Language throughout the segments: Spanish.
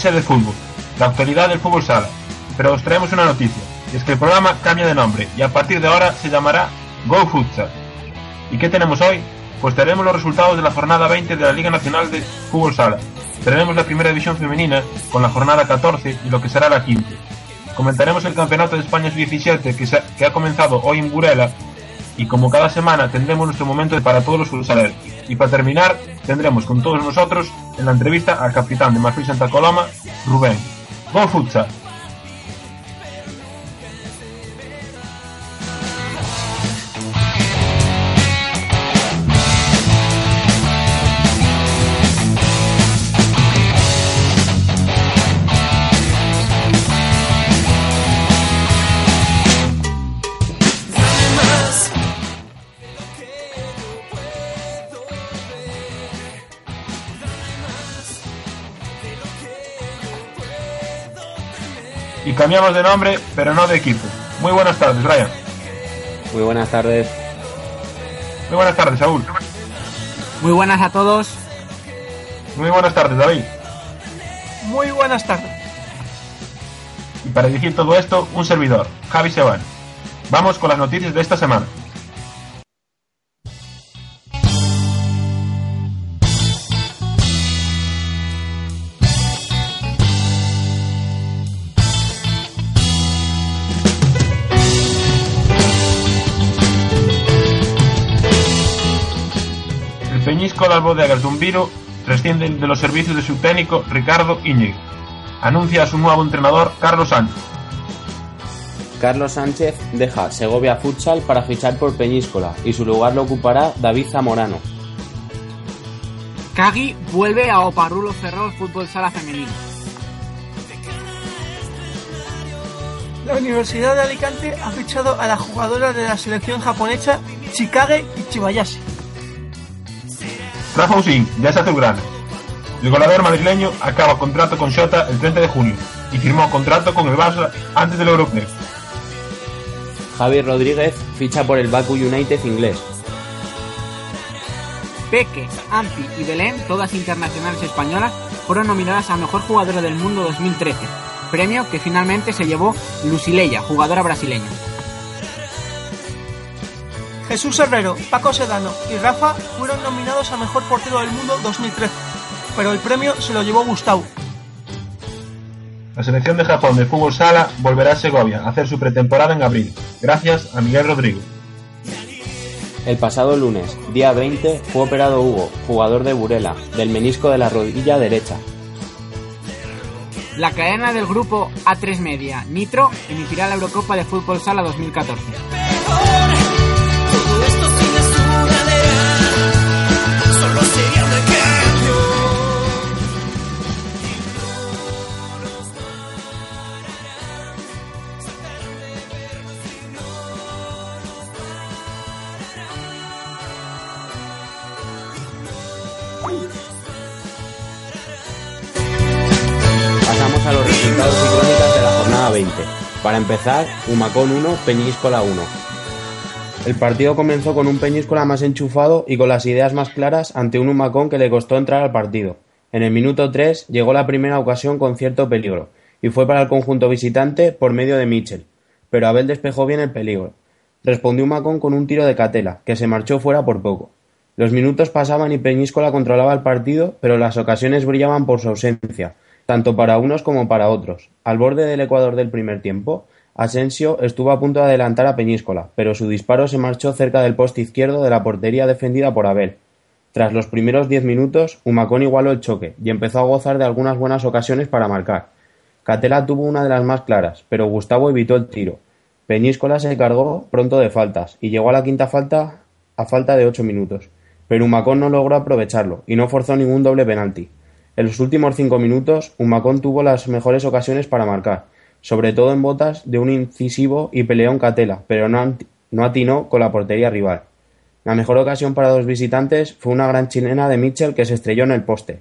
sé de fútbol, la actualidad del fútbol sala. Pero os traemos una noticia, es que el programa cambia de nombre y a partir de ahora se llamará Go Futsal. ¿Y qué tenemos hoy? Pues tenemos los resultados de la jornada 20 de la Liga Nacional de Fútbol Sala. Tenemos la primera división femenina con la jornada 14 y lo que será la 15. Comentaremos el Campeonato de España Sub-17 que, ha comenzado hoy en Burela y como cada semana tendremos nuestro momento para todos los futsaleros. Y para terminar, tendremos con todos nosotros na entrevista al capitán de Marfil Santa Coloma, Rubén. Bo futsal! Cambiamos de nombre, pero no de equipo. Muy buenas tardes, Brian. Muy buenas tardes. Muy buenas tardes, Saúl. Muy buenas a todos. Muy buenas tardes, David. Muy buenas tardes. Y para dirigir todo esto, un servidor, Javi Sebán. Vamos con las noticias de esta semana. Las Bodegas de Umbiro rescinde de los servicios de su técnico Ricardo Íñigo. Anuncia a su nuevo entrenador Carlos Sánchez. Carlos Sánchez deja Segovia Futsal para fichar por Peñíscola y su lugar lo ocupará David Zamorano. Cagui vuelve a Oparrulo Ferrol Fútbol Sala Femenino. La Universidad de Alicante ha fichado a la jugadora de la selección japonesa Chikage Ichibayashi. Rafa Usín ya es azulgrana. El goleador madrileño acaba contrato con Shota el 30 de junio y firmó contrato con el Barça antes del europeo. Javi Rodríguez ficha por el Baku United inglés. Peque, Ampi y Belén, todas internacionales españolas, fueron nominadas a Mejor Jugadora del Mundo 2013, premio que finalmente se llevó Lucileya, jugadora brasileña. Jesús Herrero, Paco Sedano y Rafa fueron nominados a Mejor Portero del Mundo 2013, pero el premio se lo llevó Gustavo. La selección de Japón de fútbol sala volverá a Segovia a hacer su pretemporada en abril, gracias a Miguel Rodrigo. El pasado lunes, día 20, fue operado Hugo, jugador de Burela, del menisco de la rodilla derecha. La cadena del grupo A3 Media, Nitro, emitirá la Eurocopa de Fútbol Sala 2014. Para empezar, Humacón 1, Peñíscola 1. El partido comenzó con un Peñíscola más enchufado y con las ideas más claras ante un Humacón que le costó entrar al partido. En el minuto 3 llegó la primera ocasión con cierto peligro, y fue para el conjunto visitante por medio de Mitchell, pero Abel despejó bien el peligro. Respondió Humacón con un tiro de Catela, que se marchó fuera por poco. Los minutos pasaban y Peñíscola controlaba el partido, pero las ocasiones brillaban por su ausencia, tanto para unos como para otros. Al borde del ecuador del primer tiempo, Asensio estuvo a punto de adelantar a Peñíscola, pero su disparo se marchó cerca del poste izquierdo de la portería defendida por Abel. Tras los primeros diez minutos, Humacón igualó el choque y empezó a gozar de algunas buenas ocasiones para marcar. Catela tuvo una de las más claras, pero Gustavo evitó el tiro. Peñíscola se cargó pronto de faltas y llegó a la quinta falta a falta de ocho minutos, pero Humacón no logró aprovecharlo y no forzó ningún doble penalti. En los últimos cinco minutos, Humacón tuvo las mejores ocasiones para marcar, sobre todo en botas de un incisivo y peleón Catela, pero no, atinó con la portería rival. La mejor ocasión para los visitantes fue una gran chilena de Mitchell que se estrelló en el poste.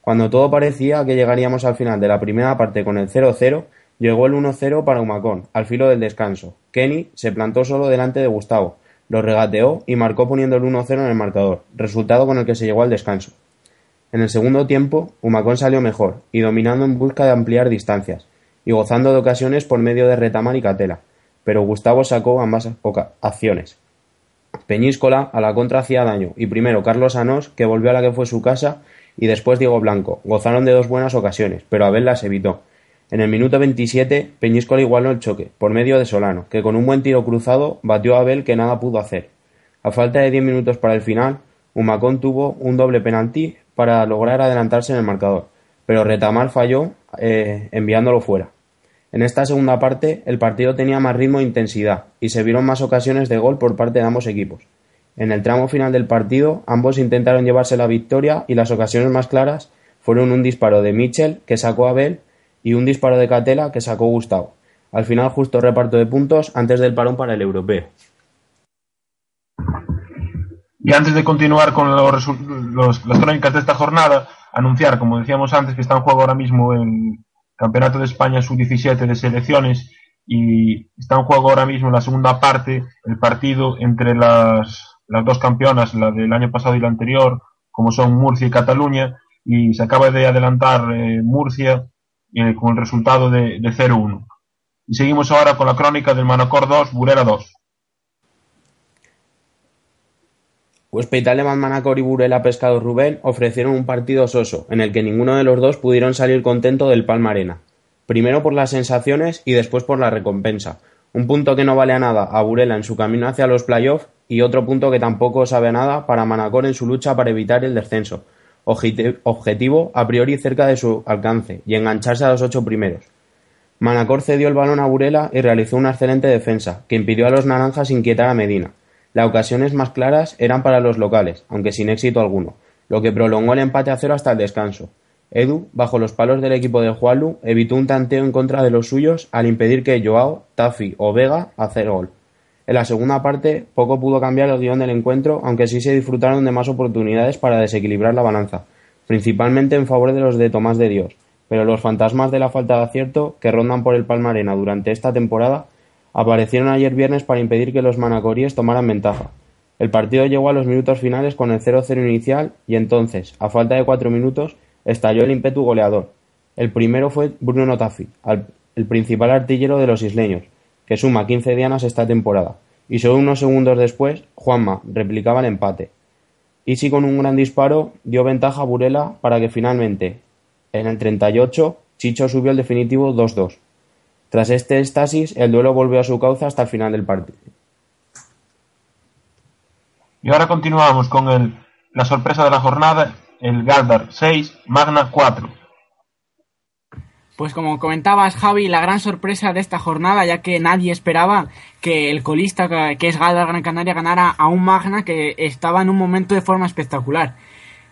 Cuando todo parecía que llegaríamos al final de la primera parte con el 0-0, llegó el 1-0 para Humacón, al filo del descanso. Kenny se plantó solo delante de Gustavo, lo regateó y marcó poniendo el 1-0 en el marcador, resultado con el que se llegó al descanso. En el segundo tiempo, Humacón salió mejor y dominando en busca de ampliar distancias y gozando de ocasiones por medio de Retamar y Catela, pero Gustavo sacó ambas acciones. Peñíscola a la contra hacía daño y primero Carlos Anós, que volvió a la que fue su casa, y después Diego Blanco. Gozaron de dos buenas ocasiones, pero Abel las evitó. En el minuto 27, Peñíscola igualó el choque, por medio de Solano, que con un buen tiro cruzado batió a Abel que nada pudo hacer. A falta de diez minutos para el final, Humacón tuvo un doble penalti para lograr adelantarse en el marcador, pero Retamar falló eh, enviándolo fuera. En esta segunda parte, el partido tenía más ritmo e intensidad, y se vieron más ocasiones de gol por parte de ambos equipos. En el tramo final del partido, ambos intentaron llevarse la victoria y las ocasiones más claras fueron un disparo de Mitchell que sacó a Abel y un disparo de Catela que sacó Gustavo. Al final justo reparto de puntos antes del parón para el europeo. Y antes de continuar con los, los, las crónicas de esta jornada, anunciar, como decíamos antes, que está en juego ahora mismo el Campeonato de España Sub-17 de selecciones y está en juego ahora mismo la segunda parte, el partido entre las, las dos campeonas, la del año pasado y la anterior, como son Murcia y Cataluña, y se acaba de adelantar eh, Murcia eh, con el resultado de, de 0-1. Y seguimos ahora con la crónica del Manacor 2, Burela 2. Hospital de Manacor y Burela Pescado Rubén ofrecieron un partido soso, en el que ninguno de los dos pudieron salir contento del Palma Arena. Primero por las sensaciones y después por la recompensa. Un punto que no vale a nada a Burela en su camino hacia los playoffs y otro punto que tampoco sabe a nada para Manacor en su lucha para evitar el descenso. Objetivo a priori cerca de su alcance y engancharse a los ocho primeros. Manacor cedió el balón a Burela y realizó una excelente defensa, que impidió a los naranjas inquietar a Medina. Las ocasiones más claras eran para los locales, aunque sin éxito alguno, lo que prolongó el empate a cero hasta el descanso. Edu, bajo los palos del equipo de Juanlu, evitó un tanteo en contra de los suyos al impedir que Joao, Tafi o Vega hacer gol. En la segunda parte, poco pudo cambiar el guion del encuentro, aunque sí se disfrutaron de más oportunidades para desequilibrar la balanza, principalmente en favor de los de Tomás de Dios, pero los fantasmas de la falta de acierto que rondan por el Palmarena durante esta temporada aparecieron ayer viernes para impedir que los manacoríes tomaran ventaja. El partido llegó a los minutos finales con el 0-0 inicial y entonces, a falta de cuatro minutos, estalló el ímpetu goleador. El primero fue Bruno Tafi, el principal artillero de los isleños, que suma 15 dianas esta temporada, y solo unos segundos después, Juanma replicaba el empate. Isi con un gran disparo dio ventaja a Burela para que finalmente, en el 38, Chicho subió el definitivo 2-2. Tras este éxtasis, el duelo volvió a su cauce hasta el final del partido. Y ahora continuamos con el, la sorpresa de la jornada, el Galdar 6, Magna 4. Pues como comentabas, Javi, la gran sorpresa de esta jornada, ya que nadie esperaba que el colista, que es Galdar Gran Canaria, ganara a un Magna que estaba en un momento de forma espectacular.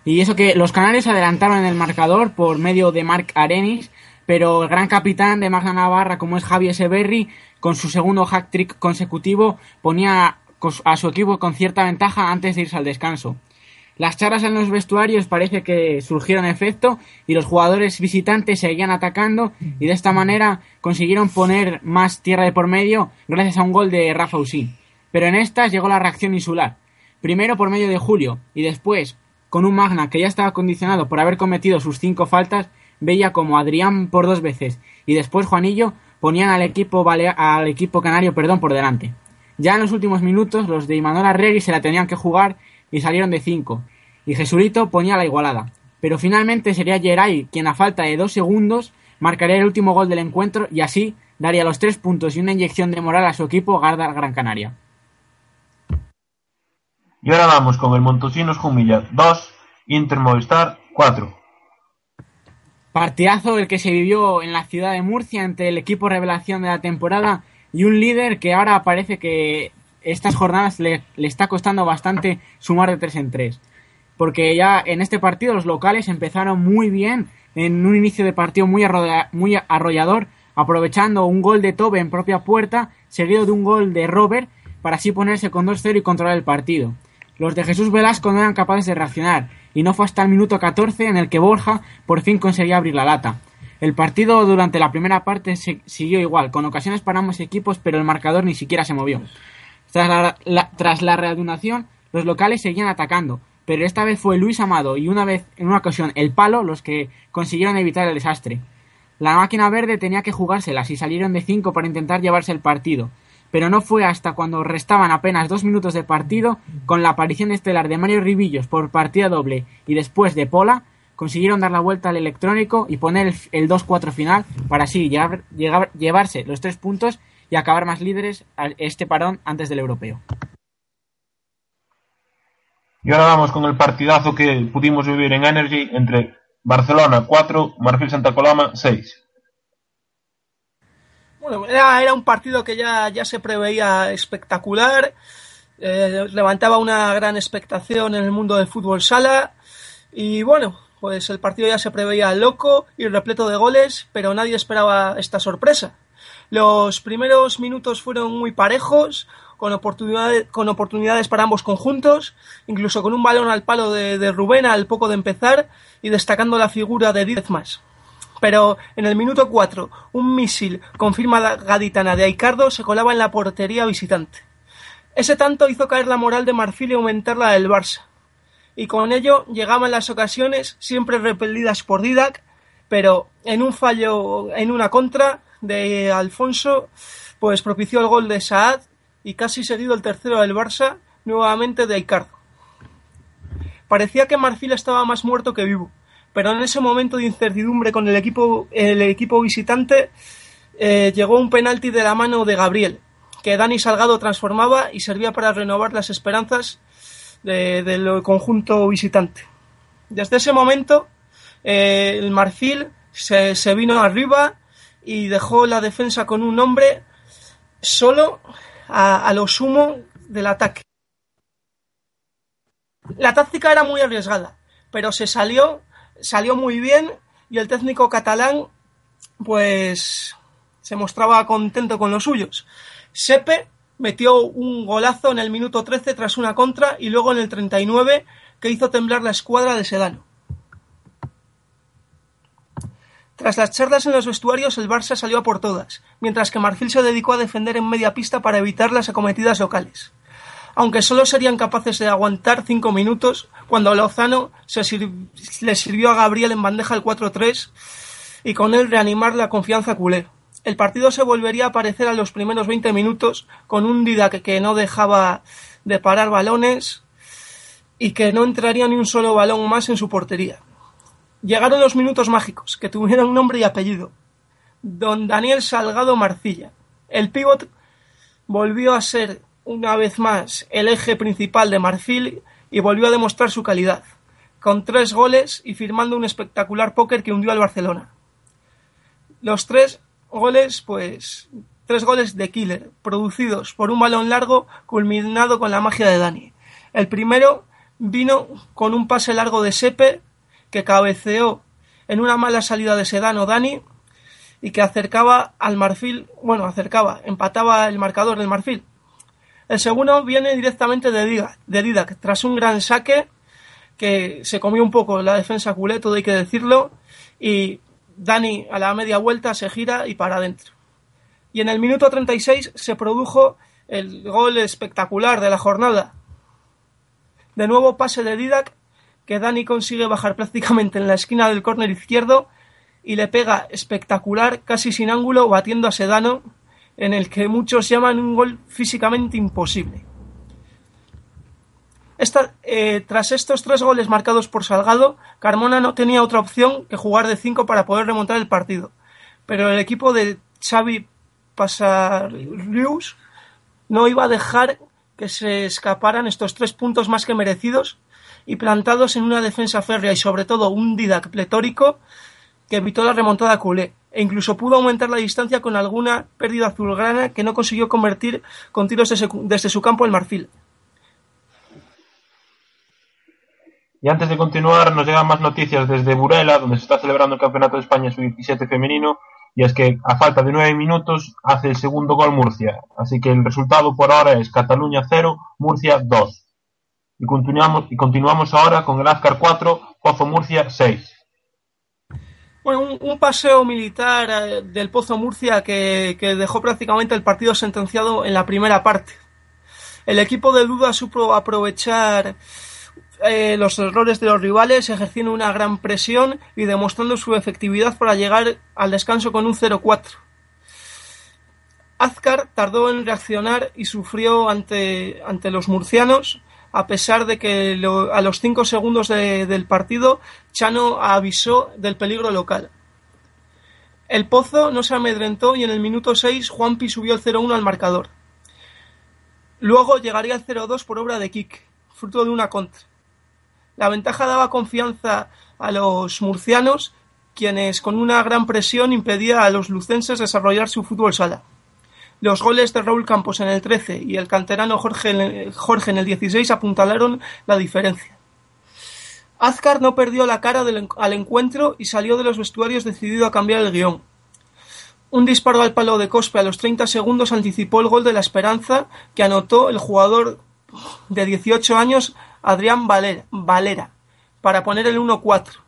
Y eso que los canarios adelantaron en el marcador por medio de Marc Arenis, pero el gran capitán de Magna Navarra, como es Javier Severri, con su segundo hack trick consecutivo, ponía a su equipo con cierta ventaja antes de irse al descanso. Las charlas en los vestuarios parece que surgieron efecto y los jugadores visitantes seguían atacando y de esta manera consiguieron poner más tierra de por medio gracias a un gol de Rafa Usí. Pero en estas llegó la reacción insular. Primero por medio de Julio y después con un Magna que ya estaba condicionado por haber cometido sus cinco faltas veía como Adrián por dos veces y después Juanillo ponían al equipo, al equipo canario perdón, por delante. Ya en los últimos minutos los de Imanol Arregui se la tenían que jugar y salieron de cinco, y Jesurito ponía la igualada. Pero finalmente sería Geray quien a falta de dos segundos marcaría el último gol del encuentro y así daría los tres puntos y una inyección de moral a su equipo Garda Gran Canaria. Y ahora vamos con el Montosinos Jumilla 2, Inter Movistar 4. Partidazo el que se vivió en la ciudad de Murcia entre el equipo revelación de la temporada y un líder que ahora parece que estas jornadas le, le, está costando bastante sumar de 3 en 3. Porque ya en este partido los locales empezaron muy bien, en un inicio de partido muy, muy arrollador, aprovechando un gol de Tobe en propia puerta, seguido de un gol de Robert, para así ponerse con 2-0 y controlar el partido. Los de Jesús Velasco no eran capaces de reaccionar, y no fue hasta el minuto 14 en el que Borja por fin conseguía abrir la lata. El partido durante la primera parte se siguió igual, con ocasiones para ambos equipos, pero el marcador ni siquiera se movió. Tras la, reanudación, los locales seguían atacando, pero esta vez fue Luis Amado y una vez, en una ocasión, el palo los que consiguieron evitar el desastre. La máquina verde tenía que jugárselas y salieron de cinco para intentar llevarse el partido, pero no fue hasta cuando restaban apenas dos minutos de partido, con la aparición estelar de Mario Ribillos por partida doble y después de Pola, consiguieron dar la vuelta al electrónico y poner el, el 2-4 final para así llegar- llevarse los tres puntos y acabar más líderes a este parón antes del europeo. Y ahora vamos con el partidazo que pudimos vivir en Energy entre Barcelona 4, Marfil Santa Coloma 6. Bueno, era, un partido que ya, ya se preveía espectacular, eh, levantaba una gran expectación en el mundo del fútbol sala y bueno, pues el partido ya se preveía loco y repleto de goles, pero nadie esperaba esta sorpresa. Los primeros minutos fueron muy parejos, con oportunidades, con oportunidades para ambos conjuntos, incluso con un balón al palo de, de Rubén al poco de empezar y destacando la figura de Díaz más. Pero en el minuto 4, un misil con firma gaditana de Aicardo se colaba en la portería visitante. Ese tanto hizo caer la moral de Marfil y aumentar la del Barça. Y con ello llegaban las ocasiones, siempre repelidas por Didac, pero en un fallo, en una contra de Alfonso, pues propició el gol de Saad y casi seguido el tercero del Barça, nuevamente de Aicardo. Parecía que Marfil estaba más muerto que vivo pero en ese momento de incertidumbre con el equipo, el equipo visitante eh, llegó un penalti de la mano de Gabriel, que Dani Salgado transformaba y servía para renovar las esperanzas de- del conjunto visitante. Desde ese momento, eh, el Marfil se, vino arriba y dejó la defensa con un hombre solo a lo sumo del ataque. La táctica era muy arriesgada, pero se salió salió muy bien y el técnico catalán pues se mostraba contento con los suyos. Sepe metió un golazo en el minuto 13 tras una contra y luego en el 39 que hizo temblar la escuadra de Sedano. Tras las charlas en los vestuarios, el Barça salió a por todas, mientras que Marfil se dedicó a defender en media pista para evitar las acometidas locales aunque solo serían capaces de aguantar cinco minutos cuando Lozano se le sirvió a Gabriel en bandeja el 4-3 y con él reanimar la confianza culé. El partido se volvería a parecer a los primeros 20 minutos con un Didac que no dejaba de parar balones y que no entraría ni un solo balón más en su portería. Llegaron los minutos mágicos, que tuvieron nombre y apellido. Don Daniel Salgado Marcilla. El pívot volvió a ser una vez más el eje principal de Marfil y volvió a demostrar su calidad, con tres goles y firmando un espectacular póker que hundió al Barcelona. Los tres goles, pues, tres goles de killer, producidos por un balón largo culminado con la magia de Dani. El primero vino con un pase largo de Sepe que cabeceó en una mala salida de Sedano Dani y que acercaba al Marfil, bueno, acercaba, empataba el marcador del Marfil. El segundo viene directamente de Didac, de tras un gran saque que se comió un poco la defensa culé, todo hay que decirlo, y Dani a la media vuelta se gira y para adentro. Y en el minuto 36 se produjo el gol espectacular de la jornada. De nuevo pase de Didac, que Dani consigue bajar prácticamente en la esquina del córner izquierdo y le pega espectacular, casi sin ángulo, batiendo a Sedano, en el que muchos llaman un gol físicamente imposible. Eh, tras estos tres goles marcados por Salgado, Carmona no tenía otra opción que jugar de cinco para poder remontar el partido. Pero el equipo de Xavi Pasarius no iba a dejar que se escaparan estos tres puntos más que merecidos y plantados en una defensa férrea y sobre todo un Didac pletórico que evitó la remontada culé e incluso pudo aumentar la distancia con alguna pérdida azulgrana que no consiguió convertir con tiros desde, su campo el marfil. Y antes de continuar, nos llegan más noticias desde Burela, donde se está celebrando el Campeonato de España Sub-17 femenino, y es que a falta de nueve minutos hace el segundo gol Murcia. Así que el resultado por ahora es Cataluña 0, Murcia 2. Y continuamos, y continuamos ahora con el Azcar 4, Pozo Murcia 6. Bueno, un, paseo militar eh, del Pozo Murcia que, que, dejó prácticamente el partido sentenciado en la primera parte. El equipo de Duda supo aprovechar eh, los errores de los rivales, ejerciendo una gran presión y demostrando su efectividad para llegar al descanso con un 0-4. Azcar tardó en reaccionar y sufrió ante, ante los murcianos, a pesar de que a los 5 segundos de- del partido Chano avisó del peligro local. El Pozo no se amedrentó y en el minuto 6 Juanpi subió el 0-1 al marcador. Luego llegaría el 0-2 por obra de Kik, fruto de una contra. La ventaja daba confianza a los murcianos, quienes con una gran presión impedía a los lucenses desarrollar su fútbol sala. Los goles de Raúl Campos en el 13 y el canterano Jorge, en el 16 apuntalaron la diferencia. Azcar no perdió la cara al encuentro y salió de los vestuarios decidido a cambiar el guion. Un disparo al palo de Cospe a los 30 segundos anticipó el gol de la esperanza que anotó el jugador de 18 años Adrián Valera, Valera para poner el 1-4.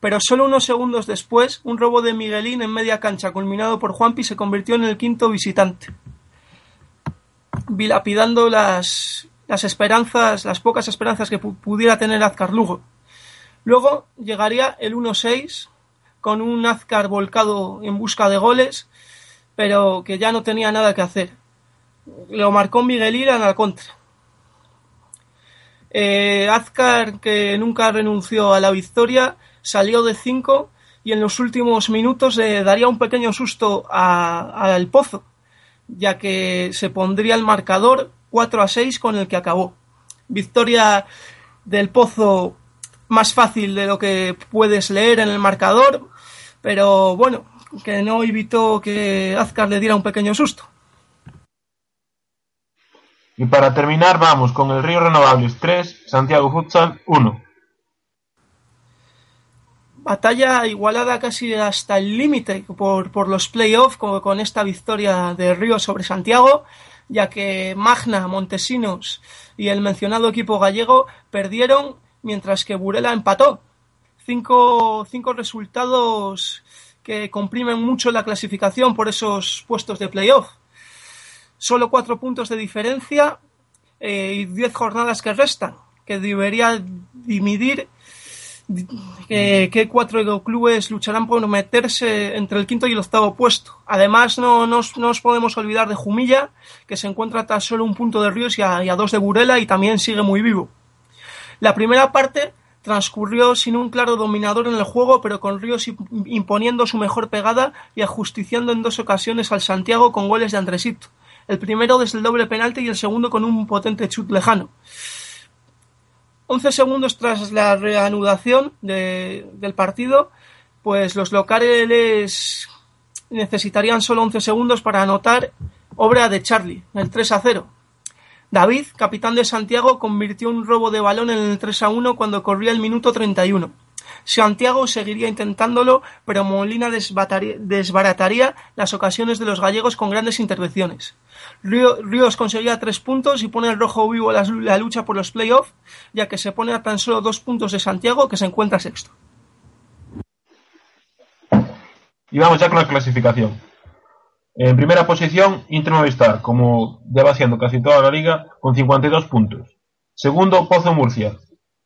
Pero solo unos segundos después, un robo de Miguelín en media cancha culminado por Juanpi se convirtió en el quinto visitante, vilapidando las, las esperanzas, las pocas esperanzas que pu- pudiera tener Azcar Lugo. Luego llegaría el 1-6 con un Azcar volcado en busca de goles, pero que ya no tenía nada que hacer. Lo marcó Miguelín a la contra. Eh, Azcar, que nunca renunció a la victoria, salió de 5 y en los últimos minutos daría un pequeño susto al Pozo, ya que se pondría el marcador 4 a 6 con el que acabó. Victoria del Pozo más fácil de lo que puedes leer en el marcador, pero bueno, que no evitó que Azcar le diera un pequeño susto. Y para terminar vamos con el Río Renovables 3, Santiago Futsal 1. Batalla igualada casi hasta el límite por, por los playoffs con, con esta victoria de Río sobre Santiago, ya que Magna, Montesinos y el mencionado equipo gallego perdieron mientras que Burela empató. Cinco, cinco resultados que comprimen mucho la clasificación por esos puestos de playoff. Solo cuatro puntos de diferencia eh, y diez jornadas que restan, que debería dividir que, cuatro clubes lucharán por meterse entre el quinto y el octavo puesto. Además, no nos, no nos podemos olvidar de Jumilla, que se encuentra tan solo un punto de Ríos y a, dos de Burela y también sigue muy vivo. La primera parte transcurrió sin un claro dominador en el juego, pero con Ríos imp- imponiendo su mejor pegada y ajusticiando en dos ocasiones al Santiago con goles de Andresito. El primero desde el doble penalti y el segundo con un potente chut lejano. 11 segundos tras la reanudación de- del partido, pues los locales necesitarían solo 11 segundos para anotar obra de Charlie, el 3 a 0. David, capitán de Santiago, convirtió un robo de balón en el 3 a 1 cuando corría el minuto 31. Santiago seguiría intentándolo, pero Molina desbarataría las ocasiones de los gallegos con grandes intervenciones. Río- Ríos conseguía tres puntos y pone el rojo vivo la, lucha por los playoffs, ya que se pone a tan solo dos puntos de Santiago, que se encuentra sexto. Y vamos ya con la clasificación. En primera posición, Inter Movistar, como ya va haciendo casi toda la liga, con 52 puntos. Segundo, Pozo Murcia,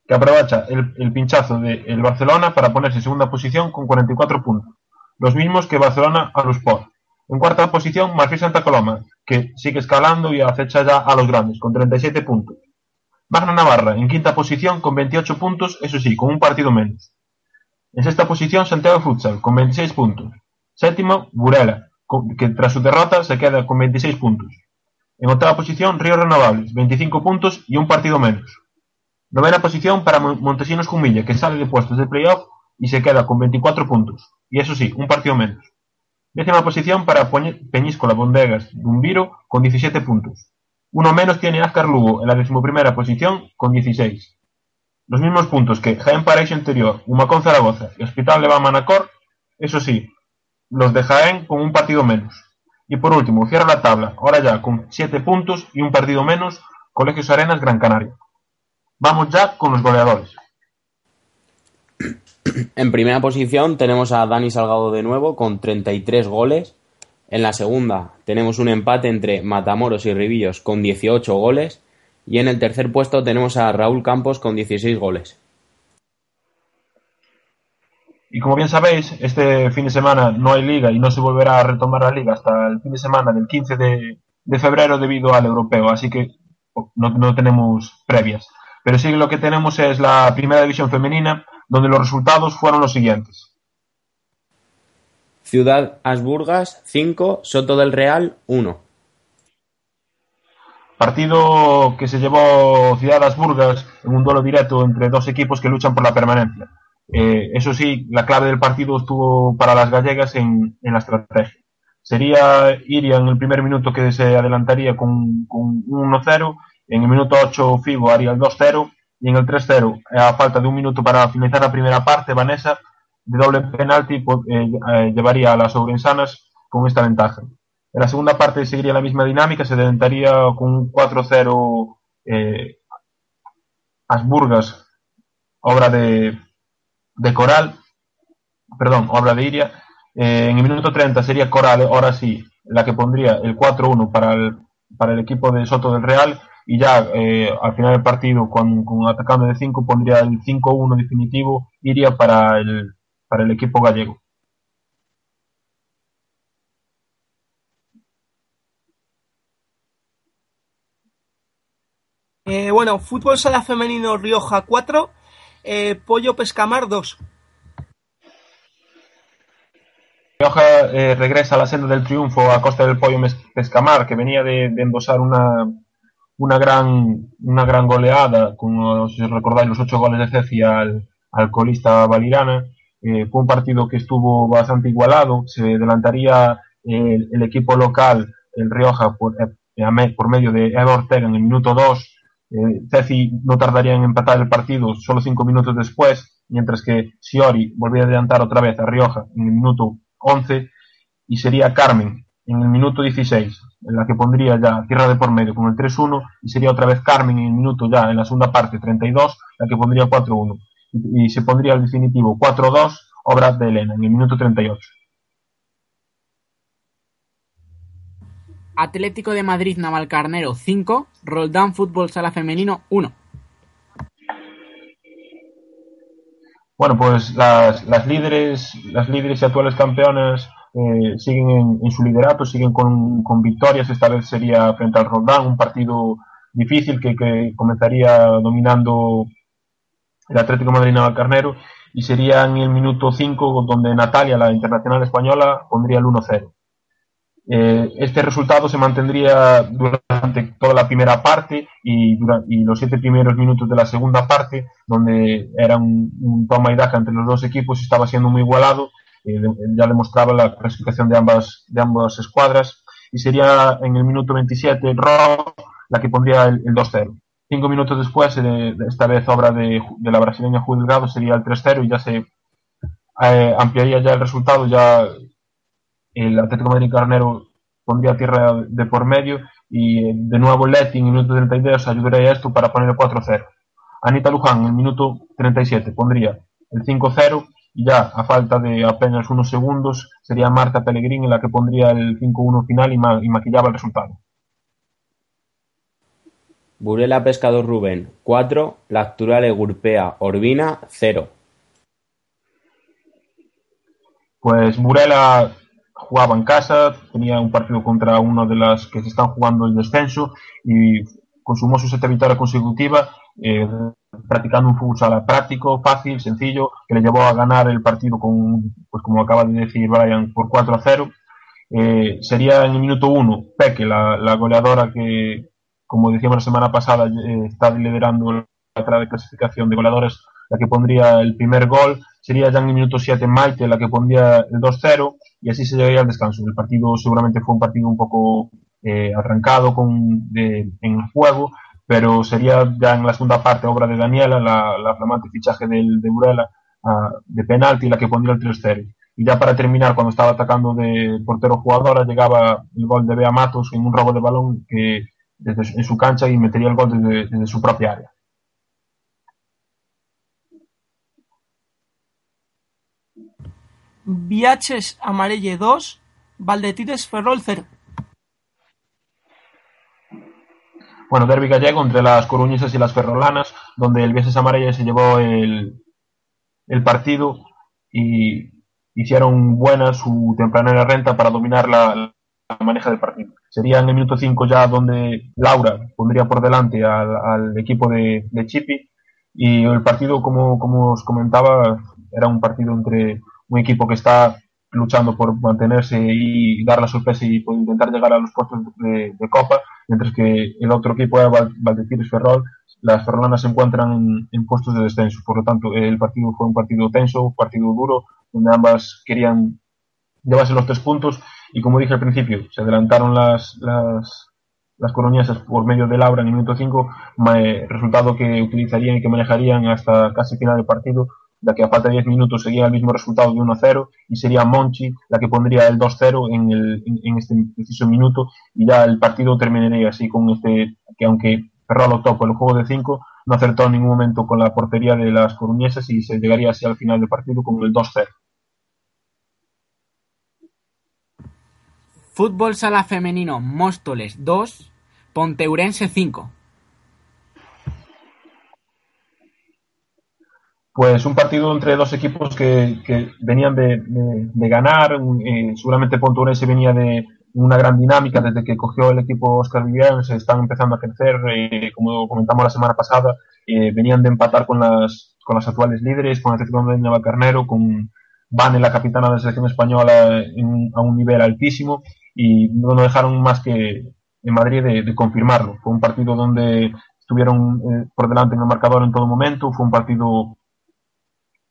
que aprovecha el, pinchazo del Barcelona para ponerse en segunda posición con 44 puntos. Los mismos que Barcelona a los Sport. En cuarta posición, Marfil Santa Coloma, que sigue escalando y acecha ya a los grandes, con 37 puntos. Magna Navarra, en quinta posición, con 28 puntos, eso sí, con un partido menos. En sexta posición, Santiago Futsal, con 26 puntos. Séptimo, Burela, que tras su derrota se queda con 26 puntos. En octava posición, Río Renovables, 25 puntos y un partido menos. Novena posición para Mon- Montesinos Jumilla, que sale de puestos de playoff y se queda con 24 puntos. Y eso sí, un partido menos. Décima posición para Peñíscola Bondegas Dumbiro con 17 puntos. Uno menos tiene Azcar Lugo en la decimoprimera posición con 16. Los mismos puntos que Jaén Paraíso Interior, Humacón Zaragoza y Hospital Leva Manacor, eso sí, los de Jaén con un partido menos. Y por último, cierra la tabla, ahora ya con 7 puntos y un partido menos, Colegios Arenas Gran Canaria. Vamos ya con los goleadores. En primera posición tenemos a Dani Salgado de nuevo con 33 goles. En la segunda tenemos un empate entre Matamoros y Ribillos con 18 goles. Y en el tercer puesto tenemos a Raúl Campos con 16 goles. Y como bien sabéis, este fin de semana no hay liga y no se volverá a retomar la liga hasta el fin de semana del 15 de, de febrero debido al europeo, así que no, no tenemos previas. Pero sí lo que tenemos es la primera división femenina, donde los resultados fueron los siguientes. Ciudad Asburgas 5, Soto del Real 1. Partido que se llevó Ciudad Asburgas en un duelo directo entre dos equipos que luchan por la permanencia. Eh, eso sí, la clave del partido estuvo para las gallegas en, en la estrategia. Sería Iria en el primer minuto que se adelantaría con, con 1-0, en el minuto 8 Figo haría el 2-0 y en el 3-0, a falta de un minuto para finalizar la primera parte, Vanessa de doble penalti pues, eh, eh, llevaría a las Ourensanas con esta ventaja. En la segunda parte seguiría la misma dinámica, se adelantaría con un 4-0 eh, Asburgas, obra de, de Coral, perdón, obra de Iria. Eh, en el minuto 30 sería Coral, ahora sí, la que pondría el 4-1 para el, para el equipo de Soto del Real y ya eh, al final del partido con, con atacando de 5 pondría el 5-1 definitivo, iría para el, para el equipo gallego. Eh, bueno, fútbol sala femenino Rioja 4, eh, Pollo Pescamar 2. Rioja eh, regresa a la senda del triunfo a costa del Pollo Pescamar, que venía de, de endosar una, una, gran, una gran goleada, con, si recordáis, los ocho goles de Ceci al, al colista Valirana. Eh, fue un partido que estuvo bastante igualado, se adelantaría el, el equipo local, el Rioja, por, eh, por medio de Eva Ortega en el minuto 2, eh, Ceci no tardaría en empatar el partido solo cinco minutos después, mientras que Siori volvía a adelantar otra vez a Rioja en el minuto 11 y sería Carmen en el minuto 16, en la que pondría ya tierra de por medio con el 3-1 y sería otra vez Carmen en el minuto ya en la segunda parte 32, la que pondría 4-1 y, y, se pondría el definitivo 4-2, obra de Elena en el minuto 38. Atlético de Madrid Navalcarnero 5, Roldán Fútbol Sala Femenino 1. Bueno, pues las, las líderes, las líderes y actuales campeonas eh, siguen en, su liderato, siguen con, con, victorias. Esta vez sería frente al Roldán, un partido difícil que, que comenzaría dominando el Atlético Madrid Navalcarnero y sería en el minuto 5 donde Natalia, la internacional española, pondría el 1-0. Eh, este resultado se mantendría durante toda la primera parte y, durante, los siete primeros minutos de la segunda parte, donde era un, toma y daca entre los dos equipos estaba siendo muy igualado. Eh, ya demostraba la clasificación de ambas, de ambas escuadras. Y sería en el minuto 27 Ro la que pondría el, el 2-0. Cinco minutos después, eh, esta vez obra de, de la brasileña Juzgado, sería el 3-0 y ya se eh, ampliaría ya el resultado, ya el Atlético Madrid Carnero pondría tierra de por medio y de nuevo Leti en el minuto 32 ayudaría a esto para poner el 4-0. Anita Luján en el minuto 37 pondría el 5-0 y ya a falta de apenas unos segundos sería Marta Pellegrini la que pondría el 5-1 final y, ma y, maquillaba el resultado. Burela Pescador Rubén 4, La Actual Egurpea Orbina 0. Pues Burela jugaba en casa, tenía un partido contra una de las que se están jugando el descenso y consumó su sexta victoria consecutiva, eh, practicando un futsal práctico, fácil, sencillo, que le llevó a ganar el partido con, pues como acaba de decir Brian, por 4 a 0. Eh, sería en el minuto 1 Peque, la, goleadora que, como decíamos la semana pasada, eh, está liderando la de clasificación de goleadores, la que pondría el primer gol. Sería ya en el minuto 7 Maite, la que pondría el 2-0 y así se llegaría al descanso. El partido seguramente fue un partido un poco eh, arrancado con, en el juego, pero sería ya en la segunda parte obra de Daniela, la, la flamante fichaje del, de Burela, uh, de penalti, la que pondría el 3-0. Y ya para terminar, cuando estaba atacando de portero jugadora, llegaba el gol de Bea Matos en un robo de balón que desde en su cancha y metería el gol desde, desde su propia área. Viaches Amarelle 2, Valdetires Ferrol 0. Bueno, derby gallego entre las coruñesas y las ferrolanas, donde el Viesas Amarella se llevó el, el partido y hicieron buena su tempranera renta para dominar la, la maneja del partido. Sería en el minuto 5 ya donde Laura pondría por delante al, al equipo de, de Chipi y el partido, como, como os comentaba, era un partido entre un equipo que está luchando por mantenerse y dar la sorpresa y por intentar llegar a los puestos de, Copa, mientras que el otro equipo era Val- Valdecires Ferrol. Las ferrolanas se encuentran en, puestos de descenso, por lo tanto el partido fue un partido tenso, un partido duro, donde ambas querían llevarse los tres puntos y como dije al principio, se adelantaron las, las, las coloniasas por medio de Laura en el minuto 5, resultado que utilizarían y que manejarían hasta casi final del partido, ya que a falta de 10 minutos seguía el mismo resultado de 1-0 y sería Monchi la que pondría el 2-0 en, en, en este preciso minuto y ya el partido terminaría así con este, que aunque Ferrol optó por el juego de 5, no acertó en ningún momento con la portería de las coruñesas y se llegaría así al final del partido con el 2-0. Fútbol Sala Femenino Móstoles 2, Ponteurense 5. Pues un partido entre dos equipos que, que venían de, de, de ganar, eh, seguramente Ponteurense venía de una gran dinámica desde que cogió el equipo Oscar Vivian, se están empezando a crecer, eh, como comentamos la semana pasada, eh, venían de empatar con las, con las actuales líderes, con Atlético de Navalcarnero, con Vane, la capitana de la selección española, en, a un nivel altísimo, y no dejaron más que en Madrid de, de confirmarlo. Fue un partido donde estuvieron eh, por delante en el marcador en todo momento, fue un partido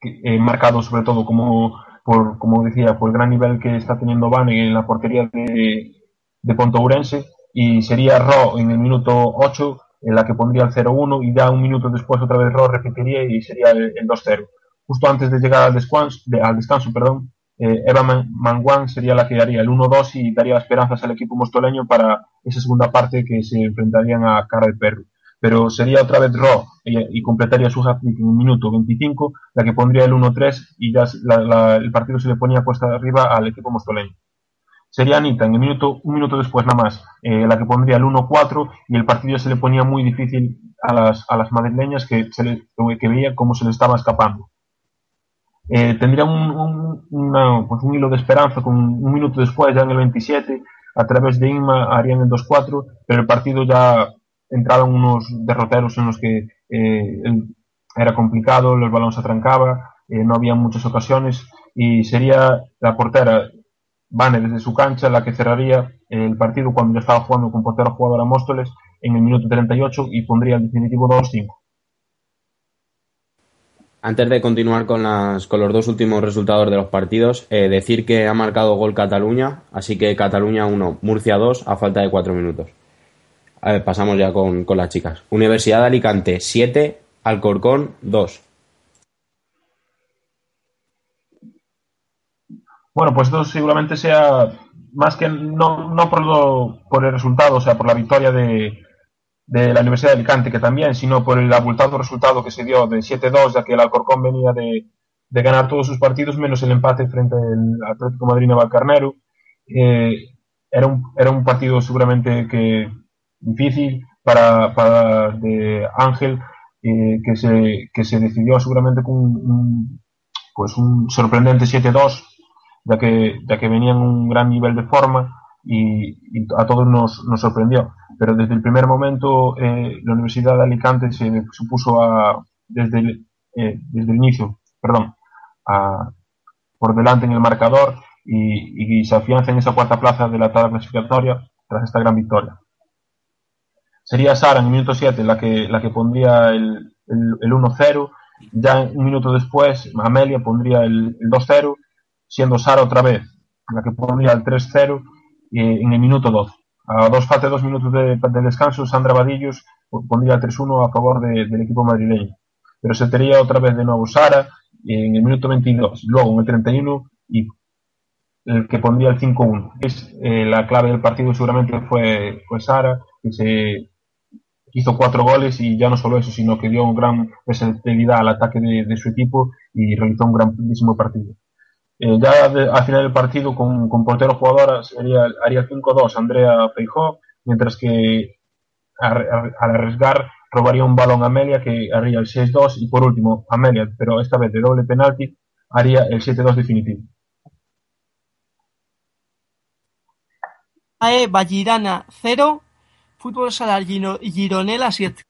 eh, marcado sobre todo como por, como decía, por el gran nivel que está teniendo Vane en la portería de, de Pontourense y sería Ro en el minuto 8 en la que pondría el 0-1 y ya un minuto después otra vez Ro repetiría y sería el, el 2-0. Justo antes de llegar al descanso, de, al descanso perdón, eh, Eva Manguán sería la que haría el 1-2 y daría esperanzas al equipo mostoleño para esa segunda parte que se enfrentarían a cara de perro. Pero sería otra vez Ro y, y completaría su hat en el minuto 25, la que pondría el 1-3 y ya la, el partido se le ponía puesta arriba al equipo mostoleño. Sería Anita en el minuto, un minuto después nada más, eh, la que pondría el 1-4 y el partido se le ponía muy difícil a las, a las madrileñas que, se que veía cómo se le estaba escapando eh, tendría un, un, pues un hilo de esperanza con un minuto después, ya en el 27, a través de Inma harían el 2-4, pero el partido ya entraban unos derroteros en los que eh, era complicado, los balones se atrancaba, eh, no había muchas ocasiones y sería la portera Vane desde su cancha la que cerraría el partido cuando ya estaba jugando con portero jugador a Móstoles en el minuto 38 y pondría el definitivo 2-5. Antes de continuar con, las, con los dos últimos resultados de los partidos, eh, decir que ha marcado gol Cataluña, así que Cataluña 1, Murcia 2 a falta de 4 minutos. A ver, pasamos ya con, con las chicas. Universidad de Alicante 7, Alcorcón 2. Bueno, pues esto seguramente sea más que no, no por, lo, por el resultado, o sea, por la victoria de, de la Universidad de Alicante, que también, sino por el abultado resultado que se dio de 7-2, ya que el Alcorcón venía de, de, ganar todos sus partidos, menos el empate frente al Atlético Madrid Navalcarnero. Eh, era, un, era un partido seguramente que difícil para, para de Ángel, eh, que, se, que se decidió seguramente con un, pues un sorprendente 7-2, ya que, ya que venía en un gran nivel de forma y, y a todos nos, nos sorprendió pero desde el primer momento eh, la Universidad de Alicante se supuso a, desde, el, eh, desde el inicio, perdón, a, por delante en el marcador y, y, se afianza en esa cuarta plaza de la tabla clasificatoria tras esta gran victoria. Sería Sara en el minuto 7 la que, la que pondría el, el, el 1-0, ya un minuto después Amelia pondría el, el 2-0, siendo Sara otra vez la que pondría el 3-0 eh, en el minuto 12 a dos falta dos minutos de, de, descanso, Sandra Vadillos pondría 3-1 a favor de, del equipo madrileño. Pero se tenía otra vez de nuevo Sara en el minuto 22, luego en el 31 y el que pondría el 5-1. Es eh, la clave del partido seguramente fue, fue Sara, que se hizo cuatro goles y ya no solo eso, sino que dio un gran versatilidad al ataque de, de su equipo y realizó un grandísimo partido. Eh, ya de, al final del partido con, con portero jugadora sería, haría 5-2 Andrea Feijó, mientras que al arriesgar robaría un balón a Amelia que haría el 6-2 y por último Amelia, pero esta vez de doble penalti, haría el 7-2 definitivo. AE Vallirana 0, Fútbol Sala Giro- Gironella 7.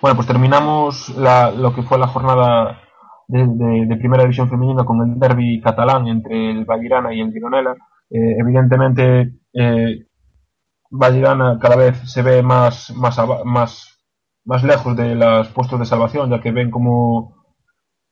Bueno, pues terminamos la- lo que fue la jornada de, de- Primera División Femenina con el derby catalán entre el Vallirana y el Gironella. Eh, evidentemente, eh, Vallirana cada vez se ve más, más, más, más lejos de los puestos de salvación, ya que ven cómo,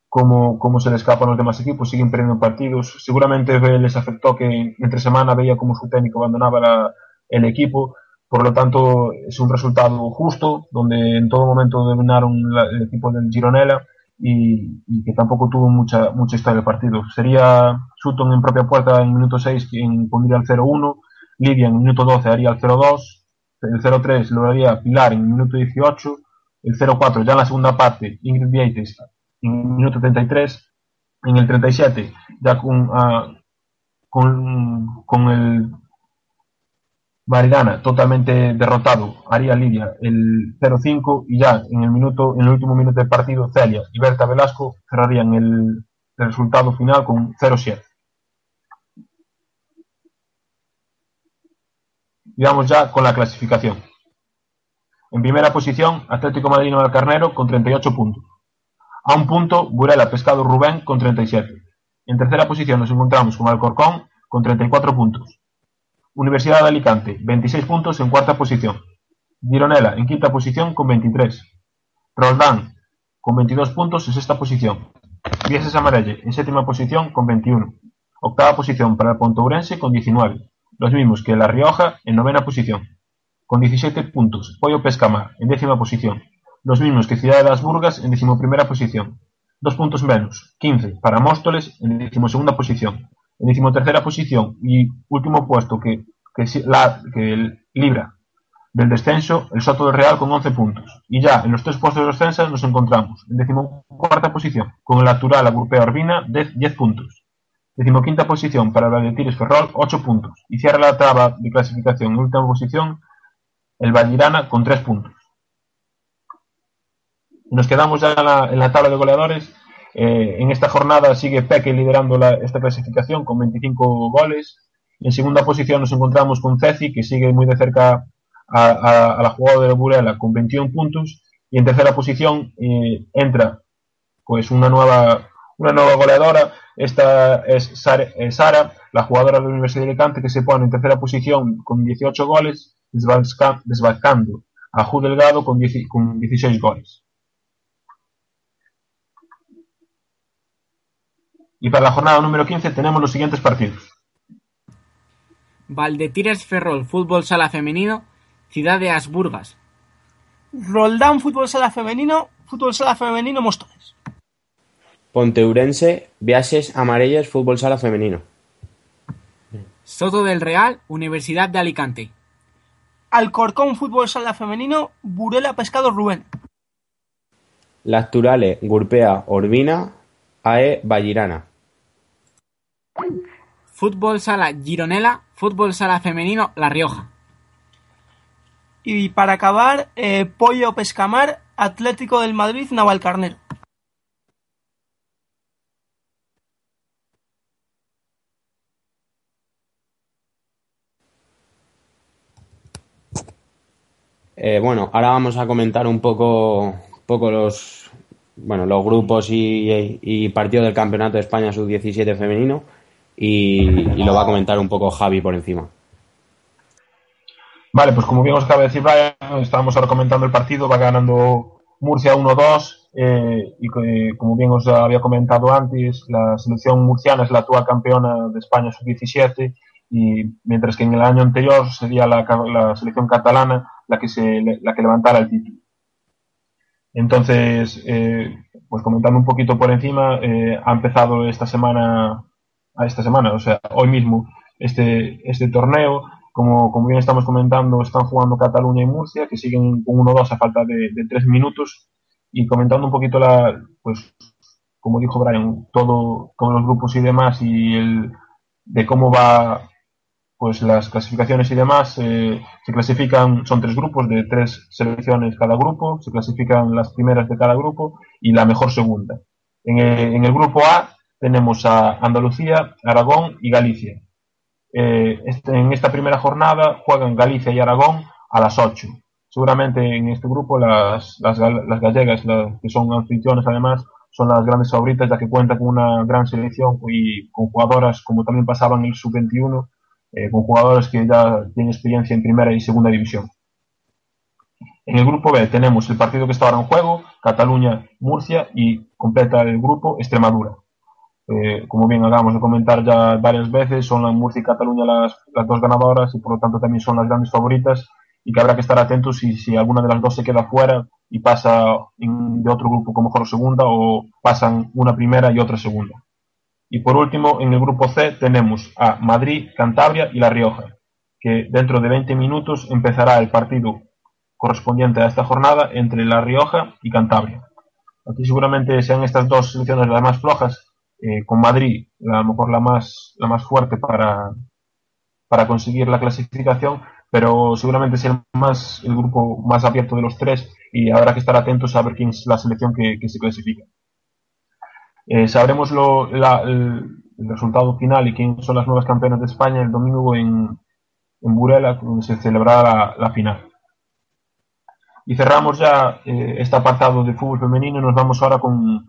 cómo, cómo se le escapan los demás equipos, siguen perdiendo partidos. Seguramente les afectó que entre semana veía como su técnico abandonaba la- el equipo. Por lo tanto, es un resultado justo, donde en todo momento dominaron la- el equipo del Gironella y, y que tampoco tuvo mucha, mucha historia el partido. Sería Sutton en propia puerta en minuto 6 quien pondría el 0-1, Lidia en minuto 12 haría el 0-2, el 0-3 lo haría Pilar en minuto 18, el 0-4 ya en la segunda parte, Ingrid Vieites en minuto 33, en el 37 ya con, ah, con, con el Maridana totalmente derrotado, haría Lidia el 0-5 y ya en el minuto, en el último minuto del partido Celia y Berta Velasco cerrarían el, el resultado final con 0-7. Y vamos ya con la clasificación. En primera posición, Atlético Madrid del Carnero con 38 puntos. A un punto, Burela Pescado Rubén con 37. En tercera posición nos encontramos con Alcorcón con 34 puntos. Universidad de Alicante, 26 puntos en cuarta posición. Gironella en quinta posición con 23. Roldán con 22 puntos en sexta posición. Vieses Amarelle en séptima posición con 21. Octava posición para el con 19. Los mismos que La Rioja en novena posición. Con 17 puntos, Pollo Pescamar en décima posición. Los mismos que Ciudad de las Burgas en decimoprimera posición. Dos puntos menos, 15 para Móstoles en decimosegunda posición. En decimotercera posición y último puesto que, la, que el- libra del descenso el Soto del Real con 11 puntos. Y ya en los tres puestos de descenso nos encontramos en decimocuarta posición con el actual Agrupea Urbina de 10 puntos. Decimoquinta posición para el Valletires Ferrol 8 puntos. Y cierra la tabla de clasificación en última posición el Vallirana con 3 puntos. Nos quedamos ya en la, en la tabla de goleadores. Eh, en esta jornada sigue Peque liderando la- esta clasificación con 25 goles. En segunda posición nos encontramos con Ceci, que sigue muy de cerca a, la jugadora de Burela con 21 puntos. Y en tercera posición eh, entra pues una nueva, una nueva goleadora. Esta es Sara, eh, Sara, la jugadora de la Universidad de Alicante, que se pone en tercera posición con 18 goles, desbalcando a Ju Delgado con, 10 con 16 goles. Y para la jornada número 15 tenemos los siguientes partidos. Valdetires Ferrol Fútbol Sala Femenino, Ciudad de Asburgas. Roldán Fútbol Sala Femenino, Fútbol Sala Femenino Móstoles. Ponteurense, Viases Amarelles, Fútbol Sala Femenino. Soto del Real, Universidad de Alicante. Alcorcón Fútbol Sala Femenino, Burela Pescado Rubén. Lacturale, Gurpea, Orbina, AE Vallirana. Fútbol Sala Gironella, Fútbol Sala Femenino La Rioja. Y para acabar, eh, Pollo Pescamar, Atlético del Madrid Navalcarnero. Eh, bueno, ahora vamos a comentar un poco, poco los, bueno, los grupos y, y partidos del Campeonato de España Sub-17 femenino y, lo va a comentar un poco Javi por encima. Vale, pues como bien os acaba de decir Brian, estábamos ahora comentando el partido, va ganando Murcia 1-2 eh, y que, como bien os había comentado antes, la selección murciana es la actual campeona de España sub-17 y mientras que en el año anterior sería la, la selección catalana la que, se, la que levantara el título. Entonces, eh, pues comentando un poquito por encima, eh, ha empezado esta semana, a esta semana, o sea, hoy mismo, este, este torneo. Como, como bien estamos comentando, están jugando Cataluña y Murcia, que siguen con 1-2 a falta de, de 3 minutos. Y comentando un poquito la, pues, como dijo Brian, todo, todos los grupos y demás, y el, de cómo va, pues las clasificaciones y demás eh, se clasifican, son tres grupos de tres selecciones cada grupo, se clasifican las primeras de cada grupo y la mejor segunda. En el, en el grupo A tenemos a Andalucía, Aragón y Galicia. Eh, este- en esta primera jornada juegan Galicia y Aragón a las 8. Seguramente en este grupo las, las, gal- las gallegas, las que son anfitriones además, son las grandes favoritas ya que cuentan con una gran selección y con jugadoras como también pasaba en el sub-21, eh, con jugadores que ya tienen experiencia en primera y segunda división. En el grupo B tenemos el partido que está ahora en juego, Cataluña, Murcia y completa el grupo Extremadura. Eh, como bien acabamos de comentar ya varias veces, son la Murcia y Cataluña las, dos ganadoras y por lo tanto también son las grandes favoritas y que habrá que estar atentos si, alguna de las dos se queda fuera y pasa de otro grupo como mejor segunda o pasan una primera y otra segunda. Y por último, en el grupo C tenemos a Madrid, Cantabria y La Rioja, que dentro de 20 minutos empezará el partido correspondiente a esta jornada entre La Rioja y Cantabria. Aquí seguramente sean estas dos selecciones las más flojas, eh, con Madrid a lo mejor la más, la más fuerte para, para conseguir la clasificación, pero seguramente sea el, más, el grupo más abierto de los tres y habrá que estar atentos a ver quién es la selección que, que se clasifica. Eh, sabremos lo- la- el, resultado final y quién son las nuevas campeonas de España el domingo en, en Burela, donde se celebrará la, la final. Y cerramos ya eh, este apartado de fútbol femenino y nos vamos ahora con,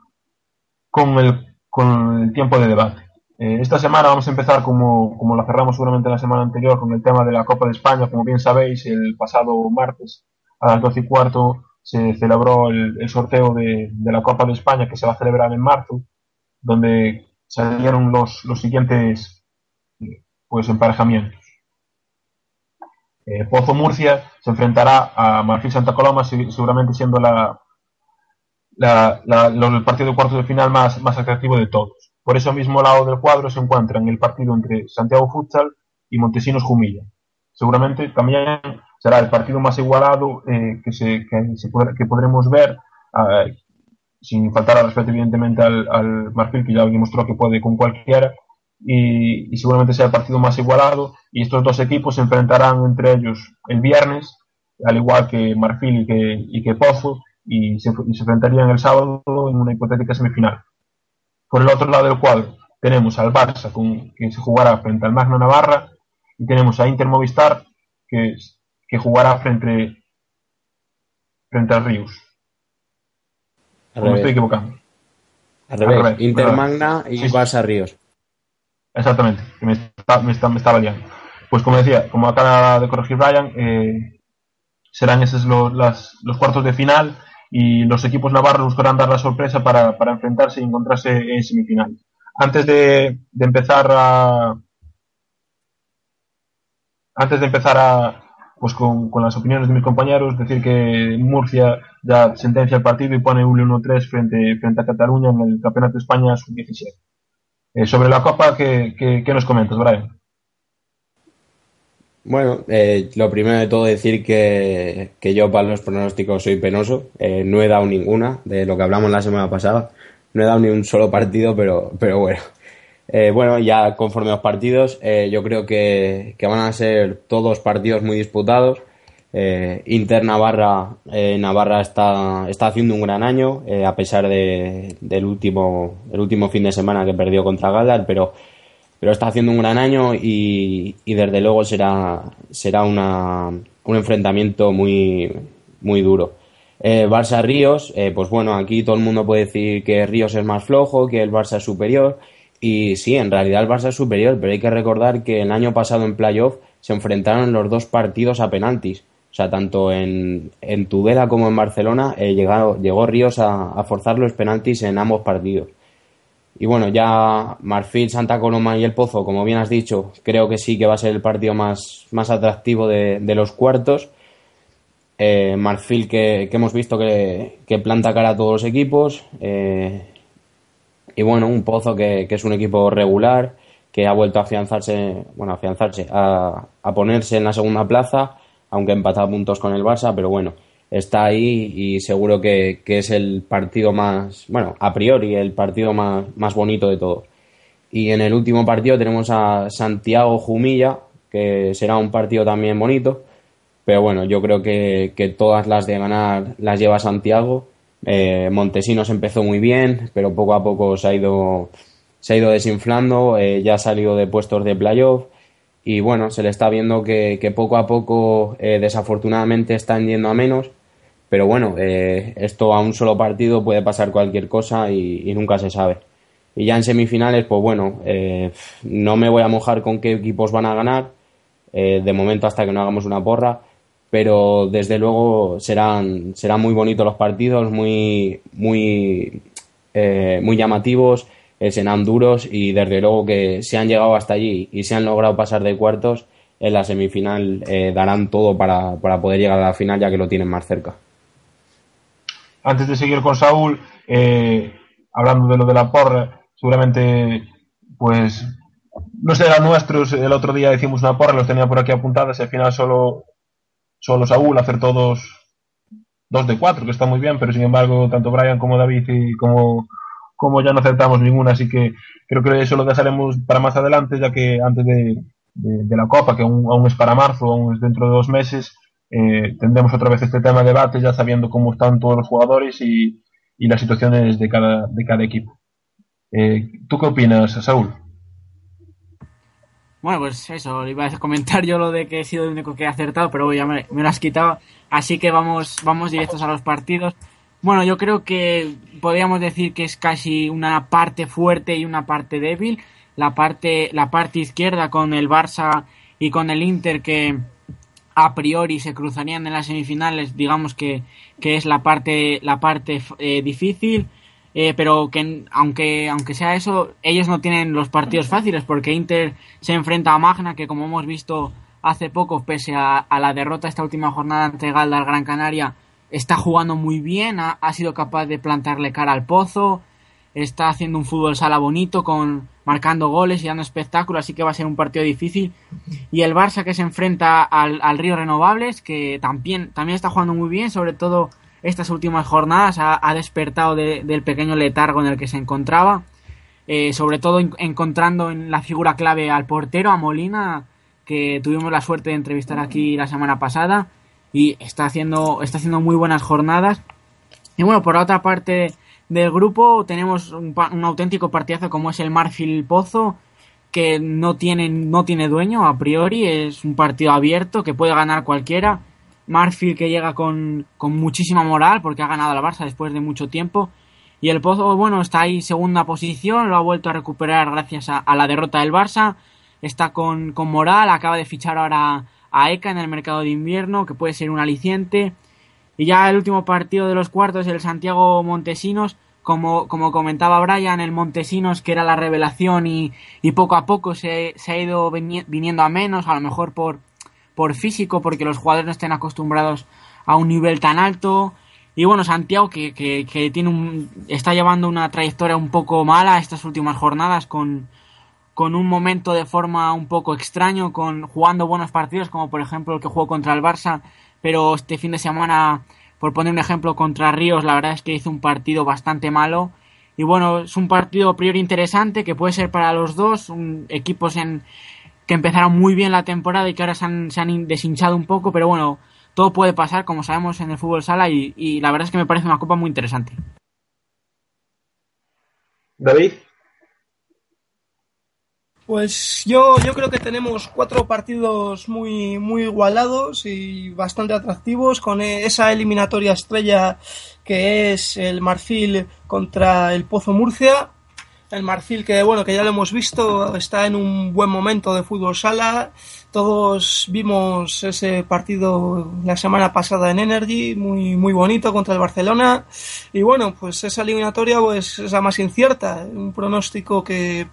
con, el, con el tiempo de debate. Eh, esta semana vamos a empezar como, como la cerramos seguramente la semana anterior con el tema de la Copa de España. Como bien sabéis, el pasado martes a las 12 y cuarto se celebró el, el sorteo de, de la Copa de España que se va a celebrar en marzo, donde salieron los, los siguientes pues emparejamientos. Eh, Pozo Murcia se enfrentará a Marfil Santa Coloma, se- seguramente siendo la, la- la- el partido de cuartos de final más, más atractivo de todos. Por eso mismo lado del cuadro se encuentran el partido entre Santiago Futsal y Montesinos Jumilla. Seguramente también será el partido más igualado eh, que, se, que, se que podremos ver, ah, sin faltar al respeto evidentemente al, al Marfil, que ya demostró que puede con cualquiera, y, y seguramente sea el partido más igualado. Y estos dos equipos se enfrentarán entre ellos el viernes, al igual que Marfil y que, y que Pozo, y se, y se enfrentarían el sábado en una hipotética semifinal. Por el otro lado del cuadro tenemos al Barça, con, que se jugará frente al Magna Navarra, y tenemos a Inter Movistar, que, que jugará frente, frente al Ríos. Al ¿O me estoy equivocando? Al revés. al revés, Inter. Magna y Sí, sí. Barça Ríos. Exactamente, que me, está, me, está, me estaba liando. Pues como decía, como acaba de corregir Ryan, eh, serán esos los, las- los cuartos de final y los equipos navarros buscarán dar la sorpresa para, para enfrentarse y encontrarse en semifinales. Antes de, de empezar a antes de empezar a pues con, con las opiniones de mis compañeros, decir que Murcia ya sentencia el partido y pone un 1-3 frente, frente a Cataluña en el Campeonato de España Sub-17. Eh, sobre la Copa, ¿qué, qué, qué nos comentas, Brian? Bueno, eh, lo primero de todo decir que, que yo para los pronósticos soy penoso. Eh, no he dado ninguna de lo que hablamos la semana pasada. No he dado ni un solo partido, pero, pero bueno. Eh, bueno, ya conforme a los partidos, eh, yo creo que, que van a ser todos partidos muy disputados. Eh, Inter Navarra, Navarra está, está haciendo un gran año, a pesar de, del último, el último fin de semana que perdió contra Galdar, pero pero está haciendo un gran año y, desde luego será, será una, un enfrentamiento muy, muy duro. Eh, Barça Ríos, eh, pues bueno, aquí todo el mundo puede decir que Ríos es más flojo, que el Barça es superior. Y sí, en realidad el Barça es superior, pero hay que recordar que el año pasado en playoff se enfrentaron los dos partidos a penaltis. O sea, tanto en, en Tudela como en Barcelona eh, llegado- llegó Ríos a forzar los penaltis en ambos partidos. Y bueno, ya Marfil, Santa Coloma y El Pozo, como bien has dicho, creo que sí que va a ser el partido más, más atractivo de, de los cuartos. Eh, Marfil que, que hemos visto que, que planta cara a todos los equipos. eh, y bueno, un Pozo que, que es un equipo regular, que ha vuelto a afianzarse, bueno, a afianzarse, a, a ponerse en la segunda plaza, aunque empatado puntos con el Barça, pero bueno, está ahí y seguro que, que es el partido más, bueno, a priori el partido más, más bonito de todos. Y en el último partido tenemos a Santiago Jumilla, que será un partido también bonito. Pero bueno, yo creo que, que todas las de ganar las lleva Santiago. Eh, Montesinos empezó muy bien, pero poco a poco se ha ido, se ha ido desinflando, eh, ya ha salido de puestos de playoff y bueno, se le está viendo que, poco a poco eh, desafortunadamente están yendo a menos, pero bueno, eh, esto a un solo partido puede pasar cualquier cosa y, nunca se sabe. Y ya en semifinales, pues bueno, eh, no me voy a mojar con qué equipos van a ganar, eh, de momento hasta que no hagamos una porra, pero desde luego serán, muy bonitos los partidos, muy, muy, muy llamativos, serán duros y desde luego que si han llegado hasta allí y se han logrado pasar de cuartos, en la semifinal darán todo para, para poder llegar a la final ya que lo tienen más cerca. Antes de seguir con Saúl, eh, hablando de lo de la porra, seguramente, pues, no serán nuestros. El otro día hicimos una porra, los tenía por aquí apuntadas, y al final solo, solo Saúl acertó dos, dos de cuatro, que está muy bien, pero sin embargo, tanto Brian como David y como, como ya no acertamos ninguna, así que creo que eso lo dejaremos para más adelante, ya que antes de, de, de la Copa, que aún, aún es para marzo, aún es dentro de dos meses, eh, tendremos otra vez este tema de debate, ya sabiendo cómo están todos los jugadores y, y las situaciones de cada, de cada equipo. Eh, ¿Tú qué opinas, Saúl? Bueno, pues eso, iba a comentar yo lo de que he sido el único que he acertado, pero ya me, me lo has quitado. Así que vamos, vamos directos a los partidos. Bueno, yo creo que podríamos decir que es casi una parte fuerte y una parte débil. La parte, la parte izquierda con el Barça y con el Inter que a priori se cruzarían en las semifinales, digamos que, que es la parte, la parte eh, difícil. Eh, pero que aunque, aunque sea eso, ellos no tienen los partidos fáciles porque Inter se enfrenta a Magna, que como hemos visto hace poco, pese a, a la derrota esta última jornada ante Galdar Gran Canaria, está jugando muy bien, ha, ha, sido capaz de plantarle cara al pozo, está haciendo un fútbol sala bonito, con marcando goles y dando espectáculo, así que va a ser un partido difícil. Y el Barça que se enfrenta al, al Río Renovables, que también, también está jugando muy bien, sobre todo estas últimas jornadas ha, despertado de, del pequeño letargo en el que se encontraba, eh, sobre todo en, encontrando en la figura clave al portero, a Molina, que tuvimos la suerte de entrevistar aquí la semana pasada y está haciendo, está haciendo muy buenas jornadas. Y bueno, por la otra parte del grupo tenemos un, un auténtico partidazo como es el Marfil Pozo, que no tiene, no tiene dueño a priori, es un partido abierto que puede ganar cualquiera Marfield que llega con, con, muchísima moral porque ha ganado la Barça después de mucho tiempo. Y el Pozo, bueno, está ahí segunda posición, lo ha vuelto a recuperar gracias a, a la derrota del Barça. Está con, con, moral, acaba de fichar ahora a ECA en el mercado de invierno, que puede ser un aliciente. Y ya el último partido de los cuartos, el Santiago Montesinos, como, como comentaba Brian, el Montesinos que era la revelación y, y poco a poco se, se ha ido viniendo a menos, a lo mejor por, por físico, porque los jugadores no estén acostumbrados a un nivel tan alto. Y bueno, Santiago que, que, que tiene un, está llevando una trayectoria un poco mala estas últimas jornadas con, con un momento de forma un poco extraño, con jugando buenos partidos, como por ejemplo el que jugó contra el Barça, pero este fin de semana, por poner un ejemplo, contra Ríos, la verdad es que hizo un partido bastante malo. Y bueno, es un partido a priori interesante que puede ser para los dos, equipos en, que empezaron muy bien la temporada y que ahora se han, se han deshinchado un poco, pero bueno, todo puede pasar, como sabemos, en el fútbol sala y, y, la verdad es que me parece una copa muy interesante. David. Pues yo, yo creo que tenemos cuatro partidos muy, muy igualados y bastante atractivos con esa eliminatoria estrella que es el Marfil contra el Pozo Murcia. El Marfil que bueno que ya lo hemos visto está en un buen momento de fútbol sala. Todos vimos ese partido la semana pasada en Energy muy muy bonito contra el Barcelona. Y bueno pues esa eliminatoria pues es la más incierta. Un pronóstico que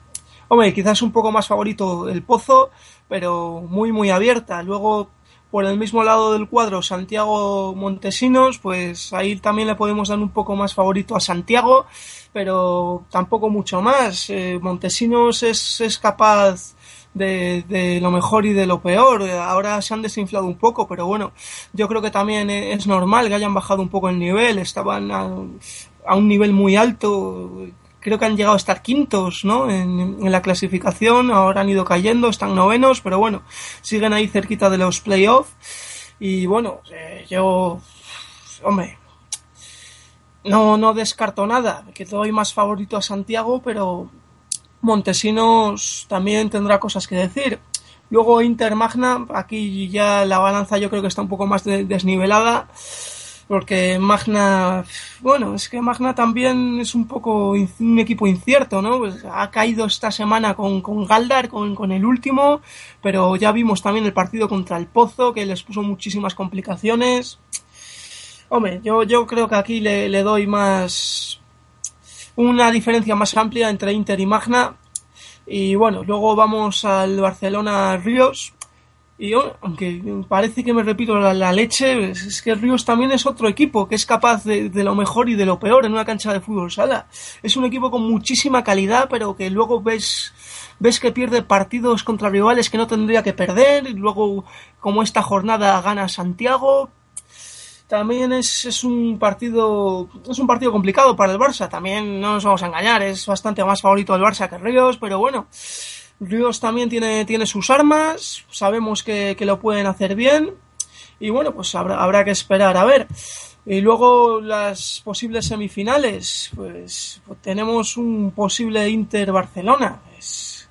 hombre quizás un poco más favorito el Pozo pero muy muy abierta luego por el mismo lado del cuadro Santiago Montesinos, pues ahí también le podemos dar un poco más favorito a Santiago, pero tampoco mucho más. Eh, Montesinos es, es capaz de, de, lo mejor y de lo peor. Ahora se han desinflado un poco, pero bueno, yo creo que también es normal que hayan bajado un poco el nivel. Estaban a un nivel muy alto creo que han llegado a estar quintos, ¿no? En, la clasificación, ahora han ido cayendo, están novenos, pero bueno, siguen ahí cerquita de los playoffs. Y bueno, eh, yo, hombre, no, no descarto nada, que doy más favorito a Santiago, pero Montesinos también tendrá cosas que decir. Luego Inter Magna, aquí ya la balanza yo creo que está un poco más de- desnivelada, porque Magna, bueno, es que Magna también es un poco un equipo incierto, ¿no? Pues ha caído esta semana con, con Galdar, con, con el último, pero ya vimos también el partido contra el Pozo, que les puso muchísimas complicaciones. Hombre, yo, yo creo que aquí le, le doy más una diferencia más amplia entre Inter y Magna. Y bueno, luego vamos al Barcelona Ríos. Y oh, aunque parece que me repito la, la leche, es que Ríos también es otro equipo que es capaz de, de lo mejor y de lo peor en una cancha de fútbol sala. Es un equipo con muchísima calidad, pero que luego ves ves que pierde partidos contra rivales que no tendría que perder. Y luego, como esta jornada gana Santiago, también es, es un partido es un partido complicado para el Barça también no nos vamos a engañar es bastante más favorito el Barça que Ríos pero bueno Ríos también tiene, tiene sus armas sabemos que, que lo pueden hacer bien y bueno pues habrá, habrá que esperar a ver y luego las posibles semifinales pues, pues tenemos un posible Inter Barcelona es,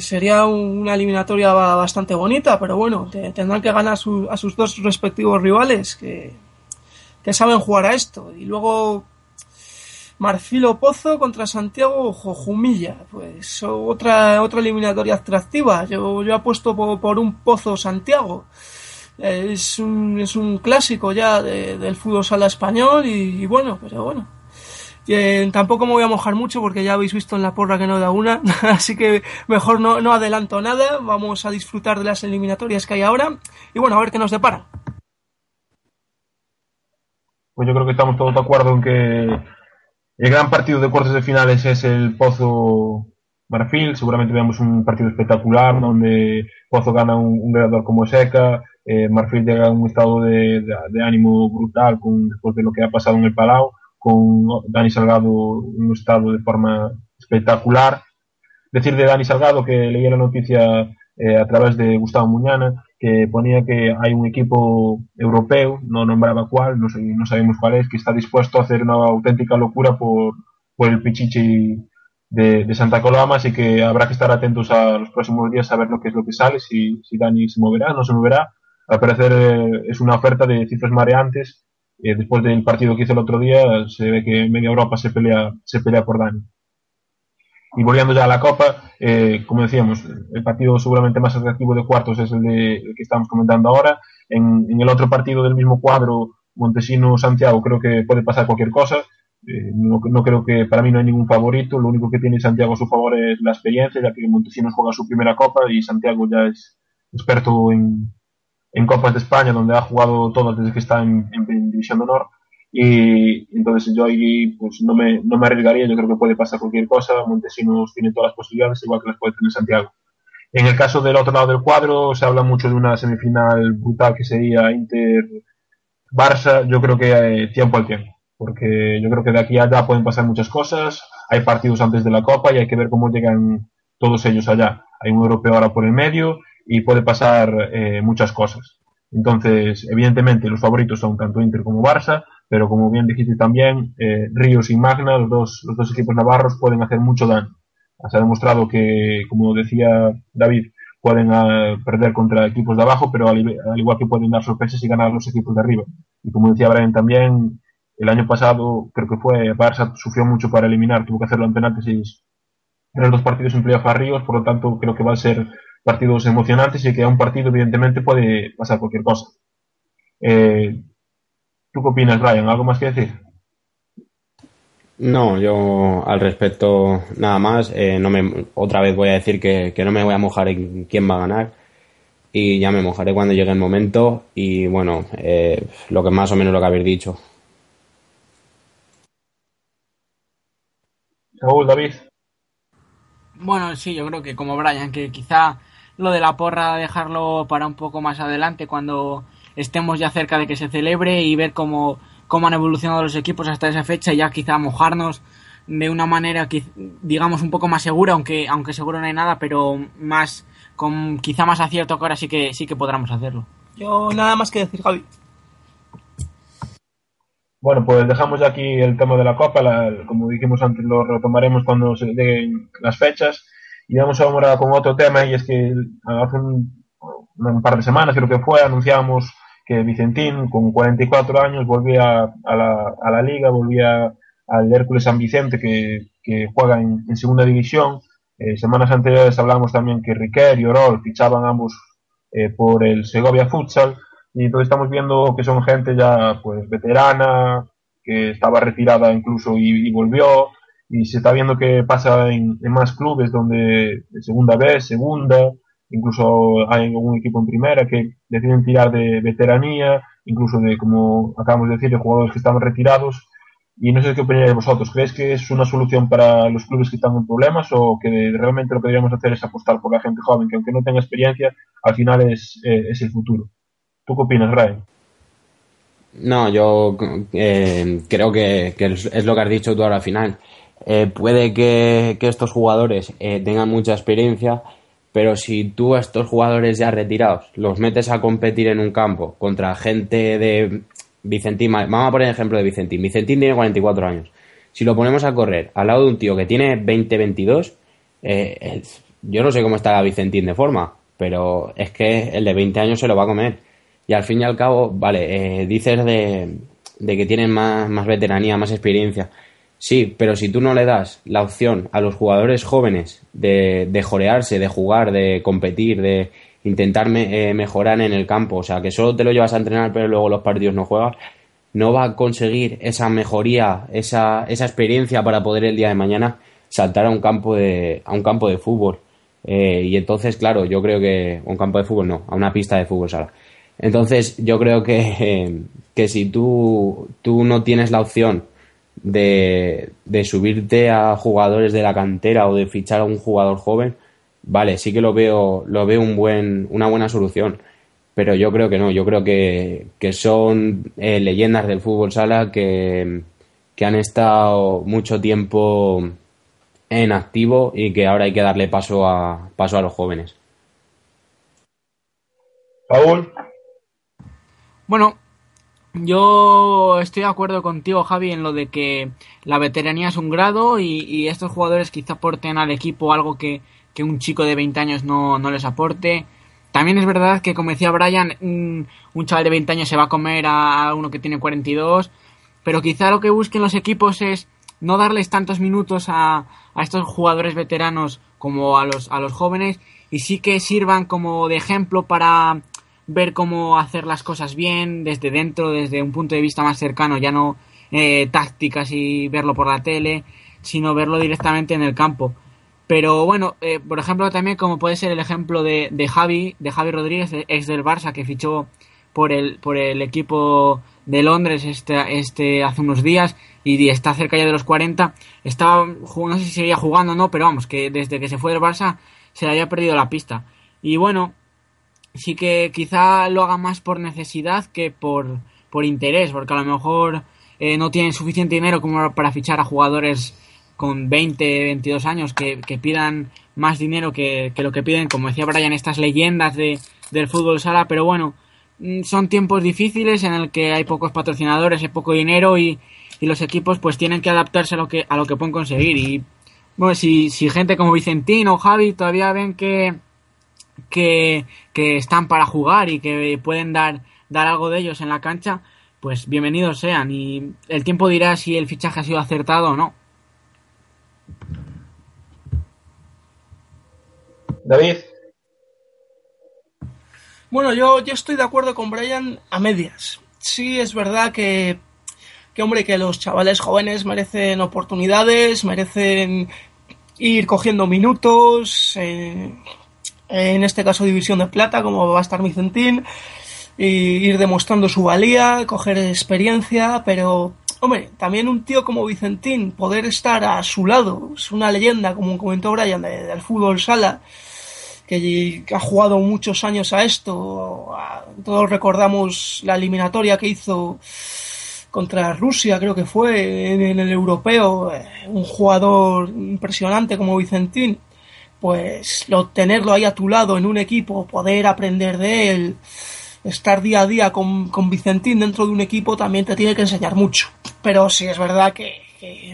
sería una eliminatoria ba- bastante bonita, pero bueno, te- tendrán que ganar su- a sus dos respectivos rivales que, que saben jugar a esto. Y luego Marfilo Pozo contra Santiago Jojumilla, pues otra, otra eliminatoria atractiva. Yo, yo apuesto por, por un Pozo Santiago. Es un, es un clásico ya de- del fútbol sala español y, y bueno, pero bueno. Eh, tampoco me voy a mojar mucho porque ya habéis visto en la porra que no da una, así que mejor no, no adelanto nada, vamos a disfrutar de las eliminatorias que hay ahora y bueno, a ver qué nos deparan. Pues yo creo que estamos todos de acuerdo en que el gran partido de cuartos de finales es el Pozo Marfil. Seguramente veamos un partido espectacular donde Pozo gana un, un goleador como Seca, eh, Marfil llega a un estado de, ánimo brutal con, después de lo que ha pasado en el Palau, con Dani Salgado en un estado de forma espectacular. Decir de Dani Salgado que leí la noticia eh, a través de Gustavo Muñana que ponía que hay un equipo europeo, no nombraba cuál, no, sé- no sabemos cuál es, que está dispuesto a hacer una auténtica locura por, por el Pichichi de, Santa Coloma, así que habrá que estar atentos a los próximos días a ver lo que es lo que sale, si, si Dani se moverá, no se moverá. Al parecer eh, es una oferta de cifras mareantes. Eh, después del partido que hizo el otro día, se ve que media Europa se pelea, se pelea por Dani. Y volviendo ya a la Copa, eh, como decíamos, el partido seguramente más atractivo de cuartos es el, de, el que estamos comentando ahora. En, el otro partido del mismo cuadro, Montesino-Santiago, creo que puede pasar cualquier cosa. Eh, no, no creo que para mí no hay ningún favorito. Lo único que tiene Santiago a su favor es la experiencia, ya que Montesinos juega su primera Copa y Santiago ya es experto en, en Copas de España, donde ha jugado todas desde que está en, en División de Honor. Y entonces yo ahí pues no me, no me arriesgaría, yo creo que puede pasar cualquier cosa. Montesinos tiene todas las posibilidades, igual que las puede tener Santiago. En el caso del otro lado del cuadro, se habla mucho de una semifinal brutal que sería Inter-Barça. Yo creo que eh, tiempo al tiempo, porque yo creo que de aquí a allá pueden pasar muchas cosas. Hay partidos antes de la Copa y hay que ver cómo llegan todos ellos allá. Hay un europeo ahora por el medio y puede pasar eh, muchas cosas. Entonces, evidentemente, los favoritos son tanto Inter como Barça, pero como bien dijiste también, eh, Ríos y Magna, los dos, los dos equipos navarros, pueden hacer mucho daño. Se ha demostrado que, como decía David, pueden uh, perder contra equipos de abajo, pero al, al, igual que pueden dar sorpresas y ganar los equipos de arriba. Y como decía Brian también, el año pasado creo que fue Barça sufrió mucho para eliminar, tuvo que hacerlo en penaltis y eran dos partidos en playoff a Ríos, por lo tanto creo que va a ser partidos emocionantes y que a un partido evidentemente puede pasar cualquier cosa. Eh, ¿Tú qué opinas, Brian? ¿Algo más que decir? No, yo al respecto nada más. Eh, no me, otra vez voy a decir que, que, no me voy a mojar en quién va a ganar y ya me mojaré cuando llegue el momento y bueno, eh, lo que más o menos lo que habéis dicho. Saúl, David. Bueno, sí, yo creo que como Brian, que quizá lo de la porra dejarlo para un poco más adelante cuando estemos ya cerca de que se celebre y ver cómo cómo han evolucionado los equipos hasta esa fecha y ya quizá mojarnos de una manera que digamos un poco más segura, aunque aunque seguro no hay nada, pero más con quizá más acierto que ahora sí que sí que podremos hacerlo. Yo nada más que decir, Javi. Bueno, pues dejamos ya aquí el tema de la Copa, la- como dijimos antes, lo retomaremos cuando se lleguen las fechas. Y vamos ahora con otro tema, y es que hace un, par de semanas, creo que fue, anunciamos que Vicentín, con 44 años, volvía a la, a la liga, volvía al Hércules San Vicente, que, que juega en, segunda división. Eh, semanas anteriores hablamos también que Riquer y Orol fichaban ambos eh, por el Segovia Futsal y entonces estamos viendo que son gente ya pues veterana, que estaba retirada incluso y volvió y se está viendo que pasa en, más clubes donde de segunda vez, segunda, incluso hay algún equipo en primera que deciden tirar de veteranía, incluso de como acabamos de decir de jugadores que estaban retirados y no sé qué opináis vosotros. ¿Creéis que es una solución para los clubes que están en problemas o que realmente lo que deberíamos hacer es apostar por la gente joven que aunque no tenga experiencia, al final es, eh, es el futuro? ¿Tú qué opinas, Ryan? No, yo eh, creo que, que es lo que has dicho tú ahora al final. Eh, puede que, que estos jugadores eh, tengan mucha experiencia, pero si tú a estos jugadores ya retirados los metes a competir en un campo contra gente de Vicentín, vamos a poner el ejemplo de Vicentín. Vicentín tiene 44 años. Si lo ponemos a correr al lado de un tío que tiene 20, 22, eh, yo no sé cómo está Vicentín de forma, pero es que el de 20 años se lo va a comer. Y al fin y al cabo, vale, eh, dices de, de que tienen más, más veteranía, más experiencia. Sí, pero si tú no le das la opción a los jugadores jóvenes de, de jorearse, de jugar, de competir, de intentar me- eh, mejorar en el campo, o sea, que solo te lo llevas a entrenar pero luego los partidos no juegas, no va a conseguir esa mejoría, esa, esa experiencia para poder el día de mañana saltar a un campo de, a un campo de fútbol. Eh, y entonces, claro, yo creo que un campo de fútbol no, a una pista de fútbol sala. Entonces, yo creo que, que si tú, tú no tienes la opción de, de subirte a jugadores de la cantera o de fichar a un jugador joven, vale, sí que lo veo, lo veo un buen, una buena solución. Pero yo creo que no, yo creo que, que son eh, leyendas del fútbol sala que, que han estado mucho tiempo en activo y que ahora hay que darle paso a, paso a los jóvenes. Paul, Bueno, yo estoy de acuerdo contigo, Javi, en lo de que la veteranía es un grado y, estos jugadores quizá aporten al equipo algo que, que un chico de 20 años no, no les aporte. También es verdad que, como decía Brian, un, un chaval de 20 años se va a comer a uno que tiene 42, pero quizá lo que busquen los equipos es no darles tantos minutos a, a estos jugadores veteranos como a los, a los jóvenes y sí que sirvan como de ejemplo para ver cómo hacer las cosas bien desde dentro, desde un punto de vista más cercano, ya no eh, tácticas y verlo por la tele, sino verlo directamente en el campo. Pero bueno, eh, por ejemplo, también como puede ser el ejemplo de, de Javi, de Javi Rodríguez, ex del Barça, que fichó por el, por el equipo de Londres este, este hace unos días y está cerca ya de los 40. Estaba, no sé si seguía jugando o no, pero vamos, que desde que se fue del Barça se le había perdido la pista. Y bueno, sí que quizá lo haga más por necesidad que por, por interés, porque a lo mejor eh, no tienen suficiente dinero como para fichar a jugadores con 20, 22 años que, que pidan más dinero que, que lo que piden, como decía Brian, estas leyendas de, del fútbol sala, pero bueno, mm, son tiempos difíciles en el que hay pocos patrocinadores, hay poco dinero y, y los equipos pues tienen que adaptarse a lo que, a lo que pueden conseguir. Y bueno, si, si gente como Vicentín o Javi todavía ven que, que, que están para jugar y que pueden dar, dar algo de ellos en la cancha, pues bienvenidos sean. Y el tiempo dirá si el fichaje ha sido acertado o no. David, Bueno, yo, yo estoy de acuerdo con Brian a medias. Sí, es verdad que, que, hombre, que los chavales jóvenes merecen oportunidades, merecen ir cogiendo minutos, eh, en este caso División de Plata, como va a estar Vicentín, y ir demostrando su valía, coger experiencia, pero, hombre, también un tío como Vicentín, poder estar a su lado, es una leyenda, como comentó Brian, de- del fútbol sala, que ha jugado muchos años a esto. a- todos recordamos la eliminatoria que hizo contra Rusia, creo que fue, en, en el europeo, eh, un jugador impresionante como Vicentín, pues lo, tenerlo ahí a tu lado en un equipo, poder aprender de él, estar día a día con, con Vicentín dentro de un equipo también te tiene que enseñar mucho. Pero sí es verdad que,